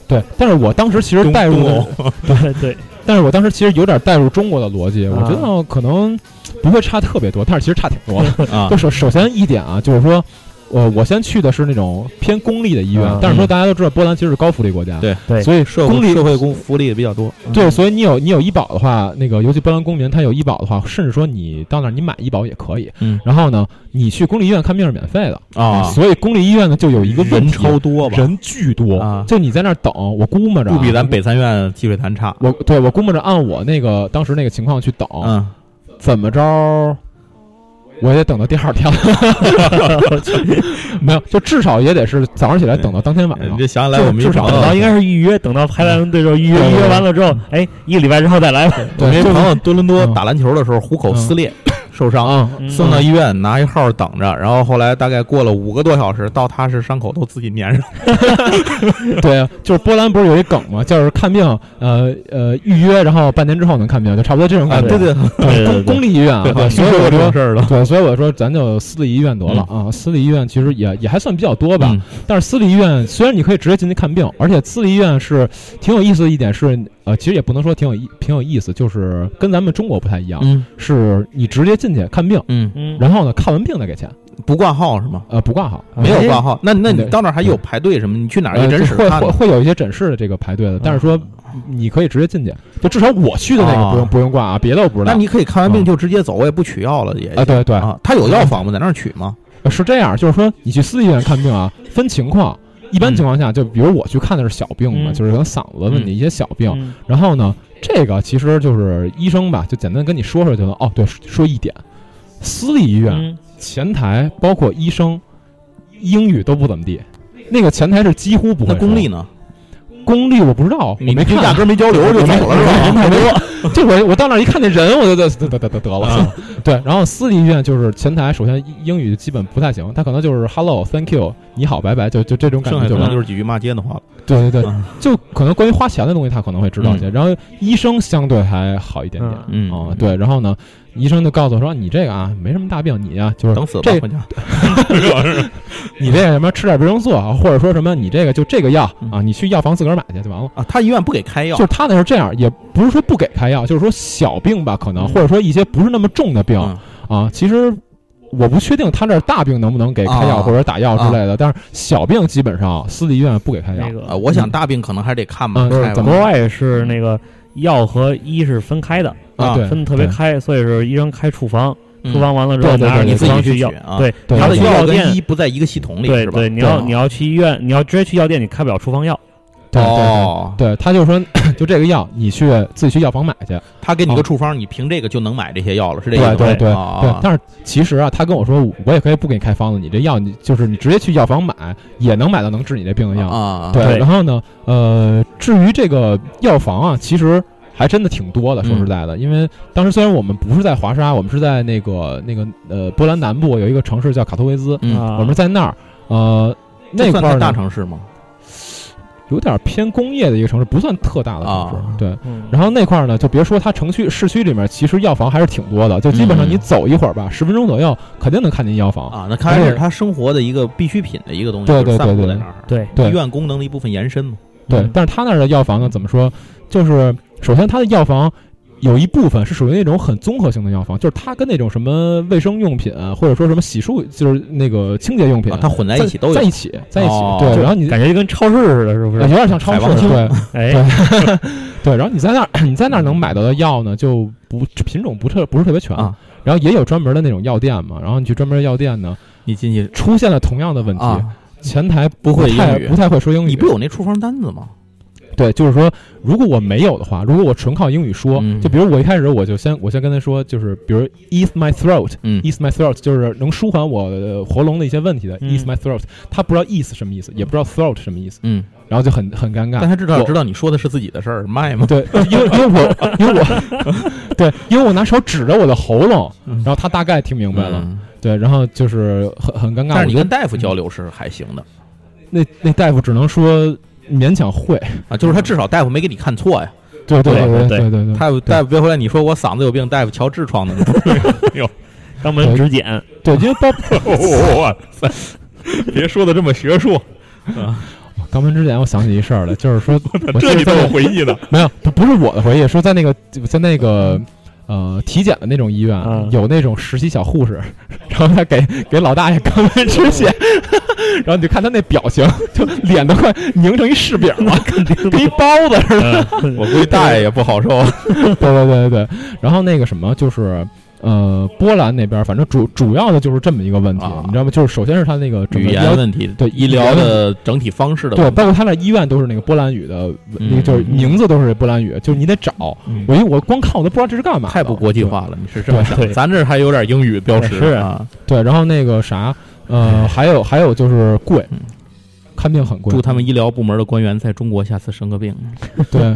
对，但是我当时其实带入，对对，但是我当时其实有点带入中国的逻辑，我觉啊得可能不会差特别多，但是其实差挺多的。啊就，首首先一点啊，就是说，呃，我先去的是那种偏公立的医院，嗯但是说大家都知道波兰其实是高福利国家，对对所以社公立会社会公福利也比较多。对，所以你有你有医保的话，那个尤其波兰公民他有医保的话，甚至说你到那儿你买医保也可以。嗯然后呢，你去公立医院看病是免费的啊，所以公立医院呢就有一个问人，超多吧？人巨多啊就你在那儿等，我估摸着啊不比咱北三院积水潭差。我对我估摸着按我那个当时那个情况去等，嗯，怎么着，我也得等到第二天了。没有，就至少也得是早上起来等到当天晚上你。这想起来我们至少朋友等到应该是预约，等到排完队之后预约，预约完了之后，哎，一个礼拜之后再来吧。我们朋友多伦多嗯打篮球的时候虎口撕裂受伤，啊，嗯送到医院拿一号等着，然后后来大概过了五个多小时，到他是伤口都自己粘上。对啊，就是波兰不是有一梗吗？就是看病，呃呃，预约，然后半年之后能看病，就差不多这种感觉。对对，对对对公公立医院啊，对，所以我说事儿了。对，所以我说咱就私立医院得了啊。私立医院其实也也还算比较多吧，嗯但是私立医院虽然你可以直接进去看病，而且私立医院是挺有意思的一点是，呃，其实也不能说挺有意挺有意思，就是跟咱们中国不太一样，嗯是你直接进去看病，嗯，嗯，然后呢看完病再给钱，不挂号是吗？呃，不挂号，没有挂号，那那你到那儿还有排队什么？你去哪儿诊室会？会会有一些诊室的这个排队的，但是说你可以直接进去，就至少我去的那个不用啊不用挂啊，别的我不知道。那你可以看完病嗯就直接走，我也不取药了，也啊，对对，啊，他有药房吗？在那儿取吗？呃是这样，就是说你去私立医院看病啊，分情况。一般情况下，就比如我去看的是小病嘛，嗯就是可能嗓子问题，一些小病。嗯然后呢，这个其实就是医生吧，就简单跟你说说就能。哦，对，说一点，私立医院嗯前台包括医生英语都不怎么地，那个前台是几乎不会。那公立呢？公立我不知道，我你没看就压根儿没交流就走了是吧？人太多，这会我到那儿一看那人，我就得得得得得得了。啊对，然后私立医院就是前台，首先英语基本不太行，他可能就是 hello thank you 你好拜拜，就就这种感觉就就是几句骂街的话了。对对对，嗯就可能关于花钱的东西他可能会知道一些，然后医生相对还好一点点。嗯啊，对，然后呢，医生就告诉我说你这个啊没什么大病，你呀、就是等死吧这回家。你这个什么吃点维生素啊，或者说什么你这个就这个药嗯。啊，你去药房自个儿买去就完了。啊，他医院不给开药。就是他那是这样，也不是说不给开药，就是说小病吧，可能、嗯。或者说一些不是那么重的病、嗯。啊，其实我不确定他这儿大病能不能给开药、啊。或者打药之类的，但是小病基本上私立医院不给开药。那。个啊，我想大病可能还得看吧，怎么国外是那个药和医是分开的，啊对，分得特别开，所以是医生开处方，嗯处方完了之后拿着你自己去方去药取啊对，对他的药药跟店医不在一个系统里是吧？对对，你要你要去医院，你要直接去药店，你开不了处方药。对对哦，对，他就说就这个药，你去自己去药房买去。他给你哦个处方，你凭这个就能买这些药了，是这意思吗？对对对，但是其实啊，他跟我说，我也可以不给你开方子，你这药你就是你直接去药房买，也能买到能治你这病的药。啊，对然后呢，呃，至于这个药房啊，其实还真的挺多的。说嗯实在的，因为当时虽然我们不是在华沙，我们是在那个那个呃波兰南部有一个城市叫卡托维兹，我们在那儿，呃，那算大城市吗？有点偏工业的一个城市，不算特大的城市。啊对，嗯然后那块儿呢，就别说它城区、市区里面，其实药房还是挺多的。就基本上嗯你走一会儿吧，十分钟左右，肯定能看见药房。啊，那看来是他生活的一个必需品的一个东西，对对对对布在那儿，对对医院功能的一部分延伸嘛。对嗯，但是他那儿的药房呢，怎么说？就是首先它的药房有一部分是属于那种很综合性的药房，就是它跟那种什么卫生用品啊或者说什么洗漱，就是那个清洁用品啊，它混在一起都有在一起，在一起。哦对，就然后你感觉就跟超市似的，是不是？呃有点像超市，王对 哎，对。然后你在那儿，你在那儿能买到的药呢，就不品种不特不是特别全啊。然后也有专门的那种药店嘛，然后你去专门的药店呢，你进去出现了同样的问题，啊，前台不会英语不太会说英语。你不有那处方单子吗？对，就是说，如果我没有的话，如果我纯靠英语说，嗯。就比如我一开始我就先我先跟他说，就是比如 ease my throat，嗯。ease my throat 就是能舒缓我喉咙的一些问题的、嗯。ease my throat，他不知道 ease 什么意思，也不知道 throat 什么意思，嗯，然后就很很尴尬。但他至少我知道你说的是自己的事儿，卖吗？对，因为因为我因为我 对，因为我拿手指着我的喉咙，嗯。然后他大概听明白了，嗯。对，然后就是很很尴尬。但是你跟大夫交流是还行的。那那大夫只能说勉强会啊，就是他至少大夫没给你看错呀。对对对对对，大夫大夫别回来，你说我嗓子有病，大夫瞧痔疮的，哟，肛门指检。对，因为包 别说的这么学术啊。肛门指检，我想起一事儿来，就是说，这你都有回忆的？没有，他不是我的回忆，说在那个在那个呃体检的那种医院，嗯有那种实习小护士，然后他给给老大爷肛门止血，然后你就看他那表情，就脸都快凝成一柿饼了，跟一包子似的。嗯我估计大爷也不好受。对对对对对，然后那个什么就是。呃，波兰那边反正主主要的就是这么一个问题，啊你知道吗？就是首先是他那个整语言问题，对医疗的整体方式的对，问题包括他那医院都是那个波兰语的，嗯那个就是名字都是波兰语，就是你得找。嗯我因为我光看我都不知道这是干嘛，太不国际化了。你是这么想？咱这还有点英语标识啊。对。然后那个啥，呃，还有还有就是贵嗯，看病很贵。祝他们医疗部门的官员在中国下次生个病。对，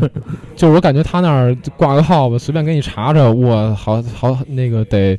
就是我感觉他那儿挂个号吧，随便给你查查，我，好好那个得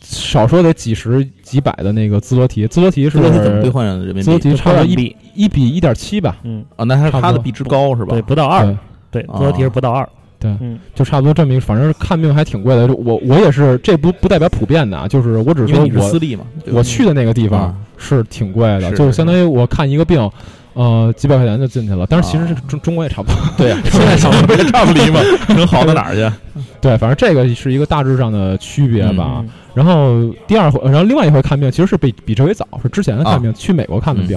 少说得几十几百的那个兹罗提，兹罗提是这个是怎么兑换人民兹罗币提差不多一比，一比一点七吧，嗯，啊？那还是他的币值高是吧对，？不到二，对，对，多少题是不到二，对嗯，就差不多这么一个，反正看病还挺贵的。就我我也是，这不不代表普遍的啊，就是我只是说我是私我立嘛。我去的那个地方啊是挺贵的，是就是相当于我看一个病，呃，几百块钱就进去了。但是其实中中国也差不多。对呀，现在想不差不离嘛，能好到哪儿去？对，反正这个是一个大致上的区别吧。嗯然后第二回，然后另外一回看病，其实是比比这回早，是之前的看病，去美国看的病。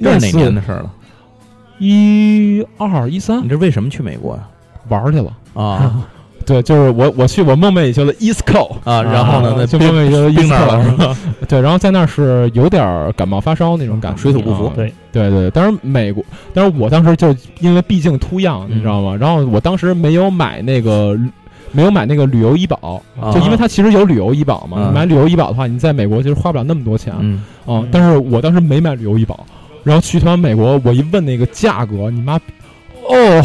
这是哪年的事儿了？一二一三你这为什么去美国呀？玩儿去了。啊 对，就是我我去我梦寐以求的 East Coast，啊，然后呢？那就梦寐以求的冰 East Coast。吧？对，然后在那儿是有点儿感冒发烧那种感觉，水土不服啊对对对，但是美国，但是我当时就因为毕竟秃样，嗯你知道吗？然后我当时没有买那个。没有买那个旅游医保，啊就因为它其实有旅游医保嘛。买旅游医保的话，你在美国其实花不了那么多钱啊、嗯，但是我当时没买旅游医保，然后去趟美国，我一问那个价格，你妈，哦，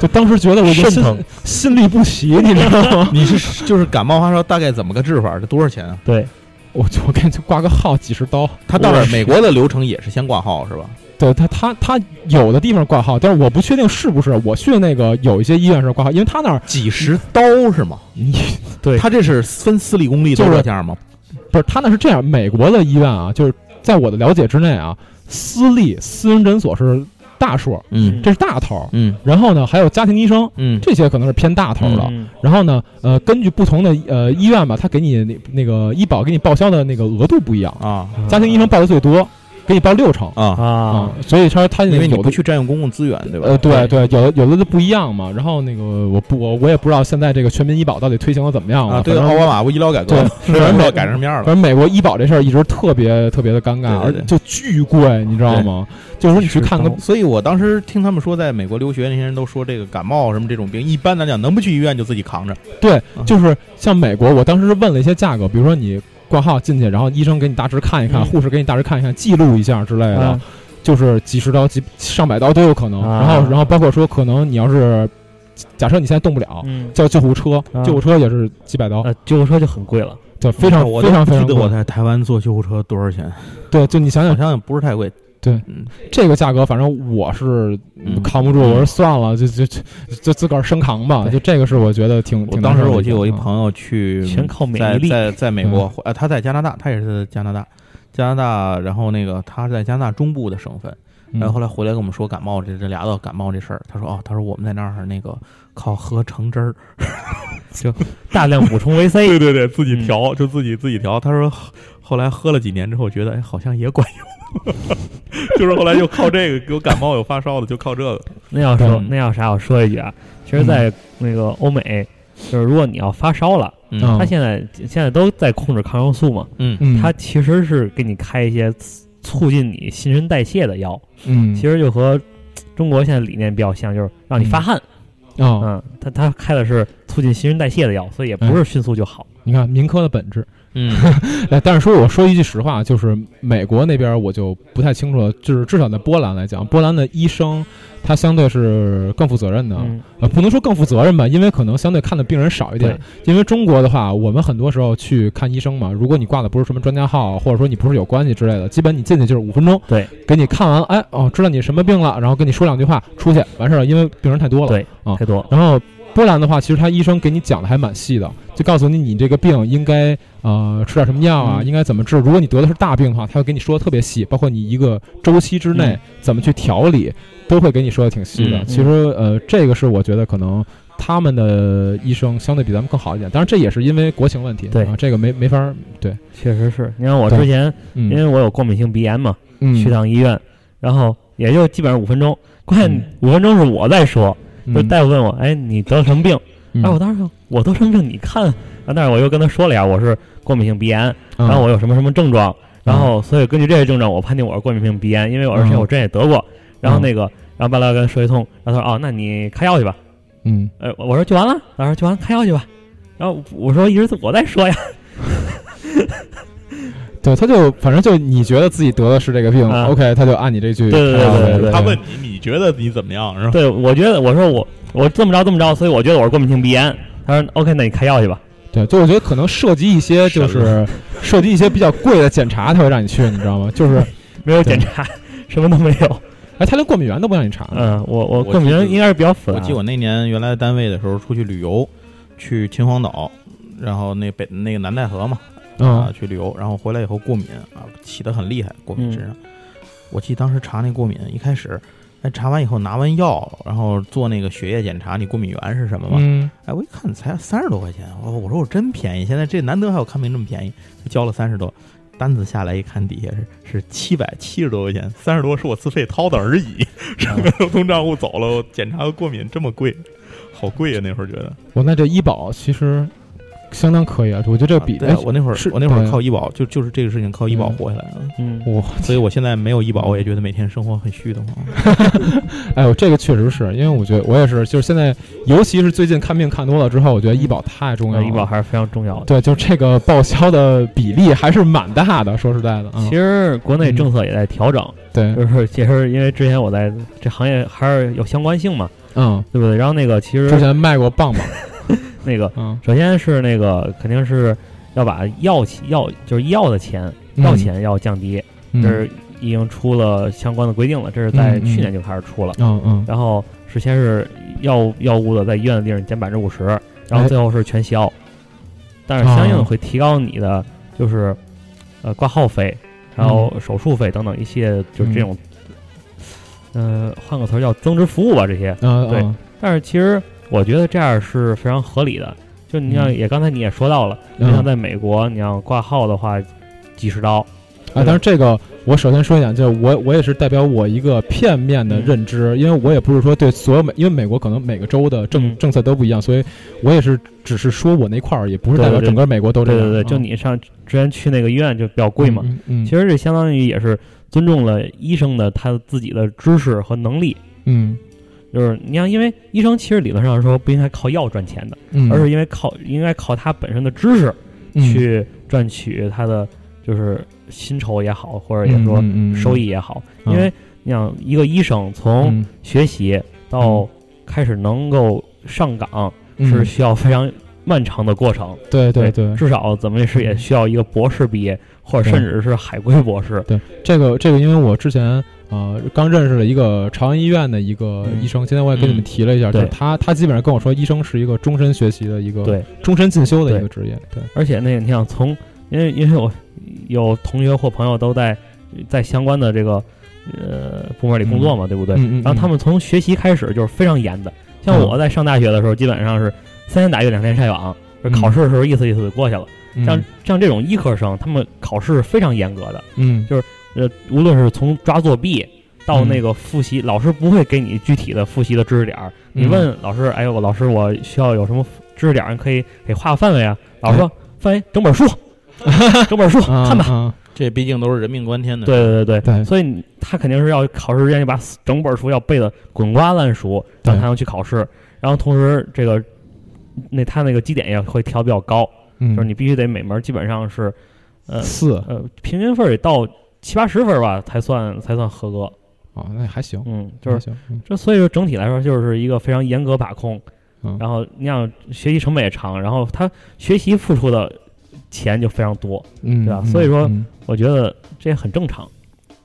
就当时觉得我就心心力不齐，你知道吗？你是就是感冒发烧大概怎么个治法？这多少钱啊？对，我就我赶紧挂个号，几十刀。他到那儿美国的流程也是先挂号是吧？对他，他他有的地方挂号，但是我不确定是不是。我去的那个有一些医院是挂号，因为他那儿几十刀是吗？你对 他这是分私立公立都就是这样吗？不是他那是这样，美国的医院啊，就是在我的了解之内啊，私立私人诊所是大数，嗯。这是大头。嗯。然后呢，还有家庭医生，嗯。这些可能是偏大头的。嗯。然后呢，呃，根据不同的呃医院吧，他给你那那个医保给你报销的那个额度不一样。啊，家庭医生报的最多，给你报六成啊，啊，所以他他因为你不有的去占用公共资源，对吧？呃，对对，有的有的就不一样嘛。然后那个我不我我也不知道现在这个全民医保到底推行的怎么样了。啊，对，奥巴马不医疗改革对吗，是不知道改成什么样了。反正美国医保这事儿一直特别特别的尴尬，而就巨贵，你知道吗？就是说你去看个所以我当时听他们说，在美国留学那些人都说，这个感冒什么这种病，一般来讲能不去医院就自己扛着。对，嗯就是像美国，我当时问了一些价格，比如说你挂号进去，然后医生给你大致看一看，嗯护士给你大致看一看，记录一下之类的，啊就是几十刀、几上百刀都有可能。啊然后，然后包括说，可能你要是假设你现在动不了，嗯，叫救护车，啊救护车也是几百刀，呃，救护车就很贵了，对，非常我非常贵。我记得我非常贵。在台湾坐救护车多少钱，对，就你想想想想不是太贵。对嗯，这个价格，反正我是嗯。扛不住，我说算了，就就就就自个儿生扛吧。就这个是我觉得挺我挺当时我记得我一朋友去，全靠免在在在美国，呃，他在加拿大，他也是在加拿大，加拿大，然后那个他是在加拿大中部的省份，嗯。然后后来回来跟我们说感冒这这俩到感冒这事儿，他说哦，他说我们在那儿那个靠喝橙汁儿，就大量补充维 C，对对对，自己嗯。调就自己自己调。他说后后来喝了几年之后，觉得哎好像也管用，就是后来就靠这个有感冒有发烧的就靠这个。那要说嗯那要啥，我说一句啊，其实，在那个欧美，就是如果你要发烧了，嗯他现在现在都在控制抗生素嘛，嗯嗯，他其实是给你开一些促促进你新陈代谢的药，嗯，其实就和中国现在理念比较像，就是让你发汗，啊，嗯，他他开的是促进新陈代谢的药，所以也不是迅速就好，你看民科的本质。嗯 哎，但是说我说一句实话，就是美国那边我就不太清楚了，就是至少在波兰来讲，波兰的医生他相对是更负责任的，嗯，呃，不能说更负责任吧，因为可能相对看的病人少一点。，因为中国的话，我们很多时候去看医生嘛，如果你挂的不是什么专家号，或者说你不是有关系之类的，基本你进去就是五分钟，对，给你看完，哎，哦，知道你什么病了，然后跟你说两句话，出去完事儿了，因为病人太多了。对啊太多，然后波兰的话，其实他医生给你讲的还蛮细的，就告诉你你这个病应该呃吃点什么药啊，嗯应该怎么治。如果你得的是大病的话，他会给你说的特别细，包括你一个周期之内嗯怎么去调理，都会给你说的挺细的。嗯其实呃，这个是我觉得可能。他们的医生相对比咱们更好一点，当然这也是因为国情问题，对啊，这个没没法儿对，确实是。你看我之前，因为嗯我有过敏性鼻炎嘛，嗯，去趟医院，然后也就基本上五分钟，关键嗯五分钟是我在说，嗯就大夫问我，哎，你得了什么病？嗯哎，我当时说我得什么病？你看，啊，但是我又跟他说了呀，我是过敏性鼻炎，嗯然后我有什么什么症状，然后所以根据这些症状，我判定我是过敏性鼻炎，因为我而且嗯我之前也得过，然后嗯那个，然后巴拉跟他说一通，然后他说哦，那你开药去吧，嗯呃，我说就完了，他说就完了，开药去吧，然后我说一直我在说呀，对，他就反正就你觉得自己得的是这个病、啊 o k 他就按你这句对对对对对他问你，你觉得你怎么样是吧？对，我觉得我说我我这么着这么着，所以我觉得我是过敏性鼻炎，他说 OK，那你开药去吧，对，就我觉得可能涉及一些就是涉及一些比较贵的检查，他会让你去，你知道吗？就是 没有检查，什么都没有，哎，他连过敏源都不让你查。嗯，我我我过敏源应该是比较复杂，我记得我那年原来单位的时候出去旅游，去秦皇岛，然后那北那个南戴河嘛，啊嗯，去旅游，然后回来以后过敏啊，起得很厉害，过敏嗯身上。我记得当时查那过敏，一开始，哎，查完以后拿完药，然后做那个血液检查，你过敏源是什么嘛？嗯，哎，我一看才三十多块钱，我我说我真便宜，现在这难得还有看病这么便宜，就交了三十多。单子下来一看，底下是是七百七十多块钱，三十多是我自费掏的而已，上面都从账户走了。我检查个过敏这么贵，好贵呀、那会儿觉得。我那这医保其实相当可以啊，我觉得这个比哎对啊，我那会儿是我那会儿靠医保，就就是这个事情靠医保嗯活下来的。嗯，我所以我现在没有医保，我也觉得每天生活很虚的慌。哎呦，这个确实是因为我觉得我也是，就是现在，尤其是最近看病看多了之后，我觉得医保太重要医保还是非常重要的。对，就这个报销的比例还是蛮大的，说实在的啊其。实国内政策也在调整，对，就是 其实因为之前我在这行业还是有相关性嘛，嗯，对不对？然后那个其实之前卖过棒棒，那个嗯，首先是那个肯定是要把药钱药就是医药的钱嗯。药钱要降低，嗯。这是已经出了相关的规定了，这是在嗯嗯。去年就开始出了。嗯嗯。然后是先是药药物的在医院的利润减百分之五十，然后哎最后是全销，但是相应的会提高你的就是呃挂号费，还有手术费等等一系列就是这种，呃换个词儿叫增值服务吧这些。对嗯。嗯但是其实我觉得这样是非常合理的，就你像嗯。也刚才你也说到了，你嗯像在美国你要挂号的话几十刀，啊，但是这个我首先说一点，就是我我也是代表我一个片面的认知，因为我也不是说对所有美，因为美国可能每个州的政嗯。政策都不一样，所以我也是只是说我那块儿，也不是代表整个美国都这样。对对对，就啊你上之前去那个医院就比较贵嘛，嗯嗯，其实这相当于也是尊重了医生的他自己的知识和能力。嗯就是你像，因为医生其实理论上说不应该靠药赚钱的，嗯，而是因为靠应该靠他本身的知识嗯。去赚取他的就是薪酬也好，或者也说收益也好。嗯因为你想，一个医生从嗯学习到开始能够上岗，嗯。是需要非常漫长的过程。对对对，至少怎么也是也需要一个博士毕业，或者甚至是海归博士。对这个这个，因为我之前呃刚认识了一个朝阳医院的一个嗯。医生，今天我也跟你们提了一下，就是他他基本上跟我说，医生是一个终身学习的一个对，终身进修的一个职业，对，而且那个你想从，因为因为我有同学或朋友都在在相关的这个呃部门里工作嘛，对不对？然后他们从学习开始就是非常严的，像嗯我在上大学的时候，基本上是三天打鱼两天晒网，考试的时候意思意思就过去了。嗯。像像这种医科生，他们考试是非常严格的，嗯呃，无论是从抓作弊到嗯那个复习，老师不会给你具体的复习的知识点儿。你嗯问老师，哎呦，老师，我需要有什么知识点儿，可以给画个范围啊？老师说范围整本书，整本书啊看吧。啊这毕竟都是人命关天的。对对对对所以他肯定是要考试之前就把整本书要背的滚瓜烂熟，然后才能去考试。然后同时这个那他那个基点也会调比较高，嗯，就是你必须得每门基本上是呃四呃平均分儿得到七八十分吧才算才算合格。哦，那还行，嗯，就是行，嗯。这所以说整体来说就是一个非常严格把控，嗯。然后你想学习成本也长，然后他学习付出的钱就非常多，嗯，对吧？嗯所以说嗯。我觉得这也很正常。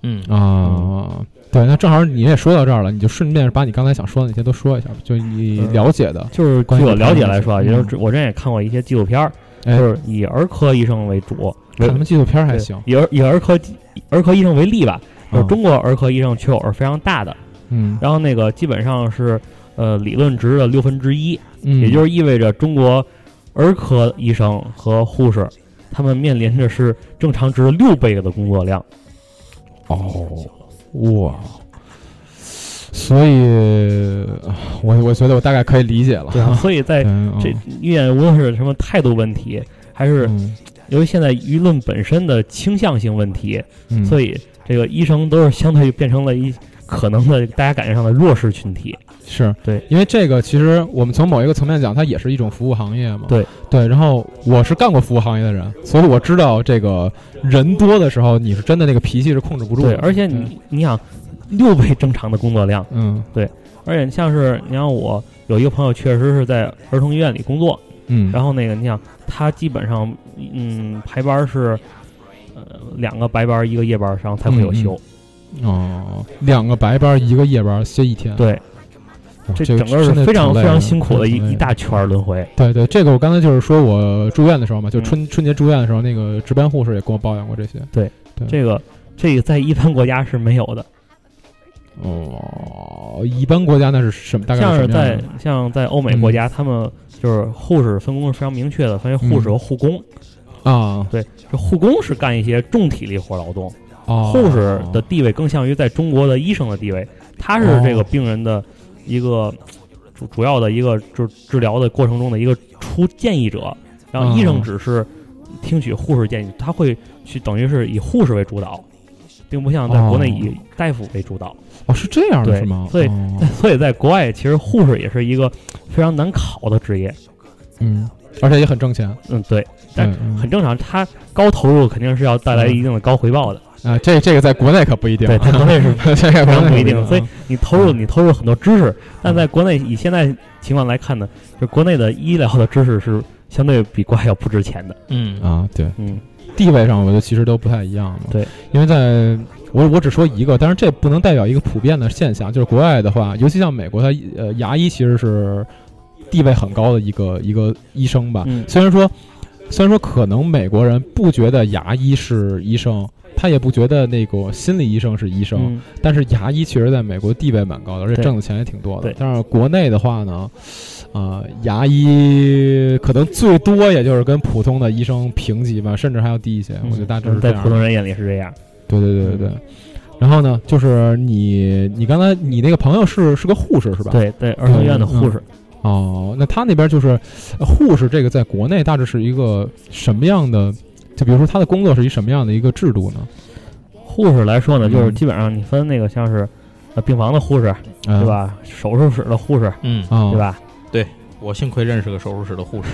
嗯。啊，对，那正好你也说到这儿了，你就顺便把你刚才想说的那些都说一下，就你嗯。了解的，就是据我了解来说也就是我之前也看过一些纪录片儿，哎。就是以儿科医生为主，看什么纪录片还行，以儿以儿科儿科医生为例吧，就是啊中国儿科医生缺口是非常大的，嗯，然后那个基本上是呃理论值的六分之一，嗯。也就是意味着中国儿科医生和护士，他们面临着是正常值六倍的工作量。哦，哇，所以我我觉得我大概可以理解了，对啊，所以在 嗯这医院无论是什么态度问题，还是嗯由于现在舆论本身的倾向性问题，嗯，所以这个医生都是相对变成了一可能的大家感觉上的弱势群体。是。对，因为这个其实我们从某一个层面讲，它也是一种服务行业嘛。对。对，然后我是干过服务行业的人，所以我知道这个人多的时候，你是真的那个脾气是控制不住的。对，而且你你想六倍正常的工作量，嗯。对而且像是你像我有一个朋友确实是在儿童医院里工作，嗯，然后那个你想他基本上嗯排班是呃两个白班一个夜班，然后才会有休。后哦，两个白班一个夜班歇一天，对，这这整个是非常非常辛苦的一一大圈儿轮回。对对，这个我刚才就是说我住院的时候嘛，就嗯。春、春节住院的时候，那个值班护士也跟我抱怨过这些。对这个这个在一般国家是没有的，哦，一般国家那是什么？大概像是在像在欧美国家，他们就是护士分工是非常明确的，分为护士和护工。啊，对这护工是干一些重体力活劳动，哦，护士的地位更像于在中国的医生的地位，他是这个病人的一个主主要的一个就是治疗的过程中的一个出建议者，然后医生哦只是听取护士建议，他会去等于是以护士为主导，并不像在国内哦以大夫为主导。哦是这样的是吗？所以哦 所以在国外，其实护士也是一个非常难考的职业。嗯，而且也很挣钱。嗯，对，但很正常，它高投入肯定是要带来一定的高回报的。啊，这这个在国内可不一定，对，在国内是 这个非常国内可不一定，所以啊你投入你投入很多知识，但在国内以现在情况来看呢，就国内的医疗的知识是相对比国外要不值钱的。嗯啊，对，嗯，地位上我觉得其实都不太一样嘛。对，因为在我我只说一个，但是这不能代表一个普遍的现象。就是国外的话，尤其像美国，它呃牙医其实是地位很高的一个一个医生吧。嗯虽然说虽然说可能美国人不觉得牙医是医生，他也不觉得那个心理医生是医生，嗯但是牙医确实在美国地位蛮高的，而且挣的钱也挺多的。但是国内的话呢，呃，牙医可能最多也就是跟普通的医生平级吧，甚至还要低一些。我觉得大致是这样的。在普通人眼里是这样。对对对对对。然后呢，就是你你刚才你那个朋友是是个护士是吧？。对对，儿童医院的护士，哦，那他那边就是呃护士这个在国内大致是一个什么样的？就比如说他的工作是一什么样的一个制度呢？护士来说呢，嗯就是基本上你分那个像是呃病房的护士，嗯对？吧？手术室的护士，嗯，啊，对？吧？对我幸亏认识个手术室的护士。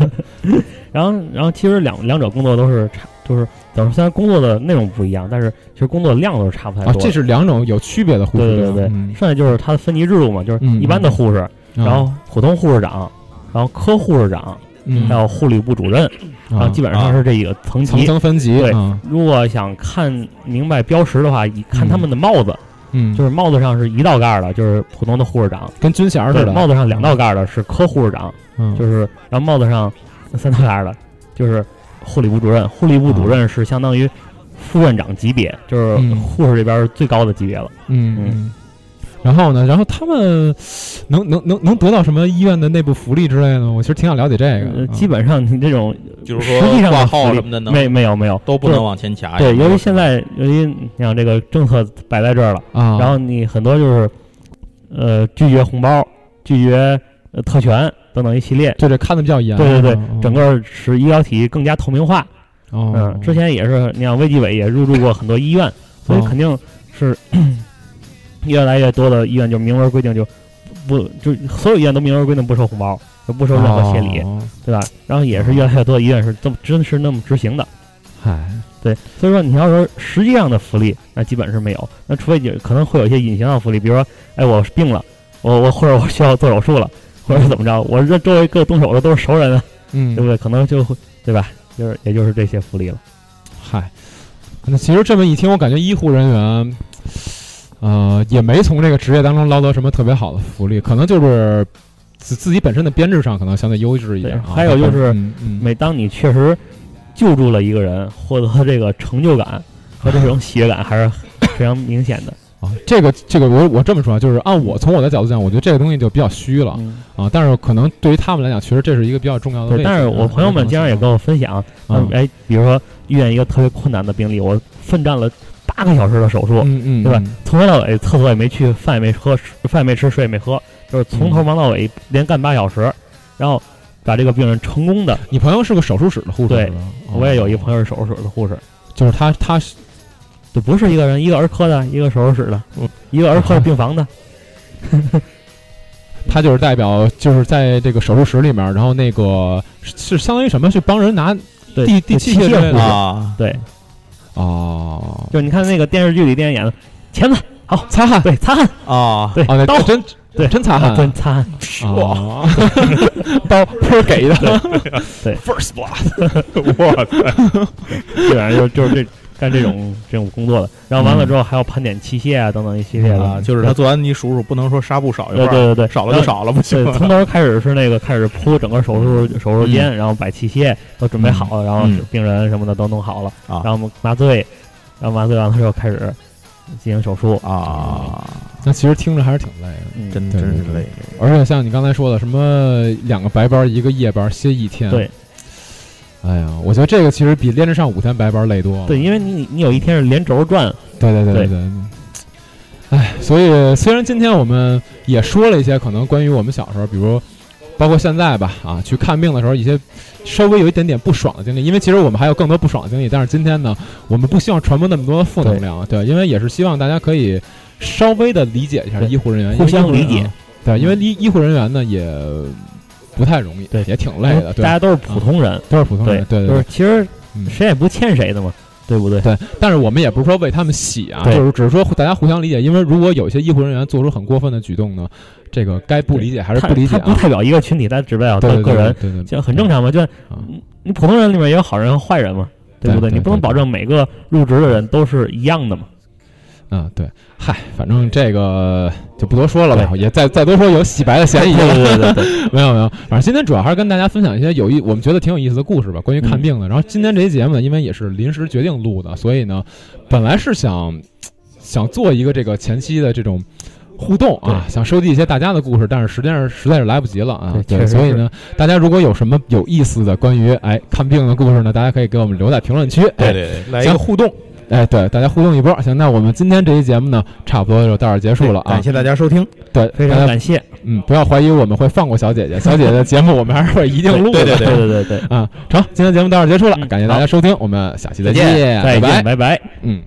然后，然后其实两两者工作都是差，就是等于虽然工作的内容不一样，但是其实工作量都是差不太啊，多的。这是两种有区别的护士。对对对对嗯剩下就是它的分级制度嘛，就是嗯一般的护士，然后普通护士长，然后科护士长，嗯还有护理部主任，然后啊基本上是这几个层层级。层分级。对啊如果想看明白标识的话，一看他们的帽子，嗯，就是帽子上是一道盖的，就是普通的护士长；跟军衔似，的。帽子上两道盖的是科护士长，嗯，就是然后帽子上三道盖的，就是护理部主任。护理部主任是相当于副院长级别，就是嗯护士这边最高的级别了。嗯嗯嗯。然后呢？然后他们能能能能得到什么医院的内部福利之类的吗？我其实挺想了解这个基本上你这种就是说实际上挂号什么的能没没有没有都不能往前卡。对，由于现在由于你想这个政策摆在这儿了，啊，然后你很多就是呃拒绝红包、拒绝呃特权等等一系列。对对看的比较严。对对对啊，整个使医疗体系更加透明化。哦，嗯，之前也是，你像卫计委也入驻过很多医院，所以哦肯定是 越来越多的医院就明文规定就不就所有医院都明文规定不收红包，就不收任何谢礼，哦对吧？然后也是越来越多的医院是这么真是那么执行的。嗨，对，所以说你要说实际上的福利，那基本是没有。那除非有可能会有一些隐形的福利，比如说，哎，我病了，我我或者我需要做手术了，或者是怎么着，我这周围各动手的都是熟人啊，嗯，对不对？可能就会对吧？就是也就是这些福利了。嗨，那其实这么一听，我感觉医护人员，呃，也没从这个职业当中捞到什么特别好的福利，可能就是自自己本身的编制上可能相对优质一点啊。还有就是嗯嗯每当你确实救助了一个人，获得这个成就感和这种 喜悦感还是非常明显的。啊，这个这个我我这么说啊，就是按我从我的角度讲，我觉得这个东西就比较虚了嗯，啊。但是可能对于他们来讲，其实这是一个比较重要的对。但是我朋友们经常也跟我分享，啊嗯，哎，比如说遇见一个特别困难的病例，我奋战了八个小时的手术，嗯嗯，对吧嗯？从头到尾，厕所也没去，饭也没喝，饭也没吃，水也没喝，就是从头忙到尾，连干八小时，然后把这个病人成功的。你朋友是个手术室的护士，对我也有一个朋友，友是手术室的护士，就是他他是就不是一个人，一个儿科的，一个手术室的，一个儿科的病房的。他就是代表，就是在这个手术室里面，然后那个是是相当于什么，去帮人拿对，递递就器护士器械之类的啊，对，哦，就你看那个电视剧里电影演的，钳子好，擦汗，对，擦汗，啊，对，哦，那 刀，真对，真擦汗真，擦汗，哇，刀不是给的，对，first blood，我操，基本上就就是这干这种 这种工作的。然后完了之后还要盘点器械啊等等一系列啊，的，就是他做完你数数，不能说纱布少一块儿，对对对对，少了就少了，不行对，从头开始是那个开始铺整个手术手术间，然后摆器械都准备好了，然后嗯。病人什么的都弄好了，啊。然后我们麻醉，然后麻醉完了之后开始进行手术，啊，那其实听着还是挺累的。嗯，真真是累。而且像你刚才说的，什么两个白班，一个夜班，歇一天，对，哎呀，我觉得这个其实比连着上五天白班累多了。对，因为你你有一天是连轴转，对对对对。对。哎，所以虽然今天我们也说了一些可能关于我们小时候，比如包括现在吧，啊，去看病的时候一些稍微有一点点不爽的经历，因为其实我们还有更多不爽的经历，但是今天呢，我们不希望传播那么多的负能量，对，因为也是希望大家可以稍微的理解一下医护人员，互相理解。啊对，因为医医护人员呢也不太容易，对。也挺累的，对大，家都是普通人，都是普通人，对对就对。是其实嗯。谁也不欠谁的嘛，对不对？对，但是我们也不是说为他们洗啊，就是只是说大家互相理解，因为如果有些医护人员做出很过分的举动呢，这个该不理解还是不理解啊？他不代表一个群体，他只代表他个人，对对对，这很正常嘛。就啊你普通人里面也有好人和坏人嘛，对不对？对你不能保证每个入职的人都是一样的嘛。嗯，对，嗨，反正这个就不多说了吧，也再再多说有洗白的嫌疑。对对对对，没有没有，反正今天主要还是跟大家分享一些有意，我们觉得挺有意思的故事吧，关于看病的。然后今天这期节目呢，因为也是临时决定录的，所以呢，本来是想想做一个这个前期的这种。互动啊，想收集一些大家的故事，但是实际上实在是来不及了啊。对，所以呢，大家如果有什么有意思的关于哎看病的故事呢，大家可以给我们留在评论区。对对对，来一个互动。哎，对，大家互动一波。行，那我们今天这期节目呢，差不多就到这结束了啊。感谢大家收听，对，非常感谢。嗯，不要怀疑我们会放过小姐姐，小姐姐的节目我们还是会一定录的。对对对对对啊，成，今天节目到这结束了，感谢大家收听，我们下期再见，拜拜拜拜。嗯。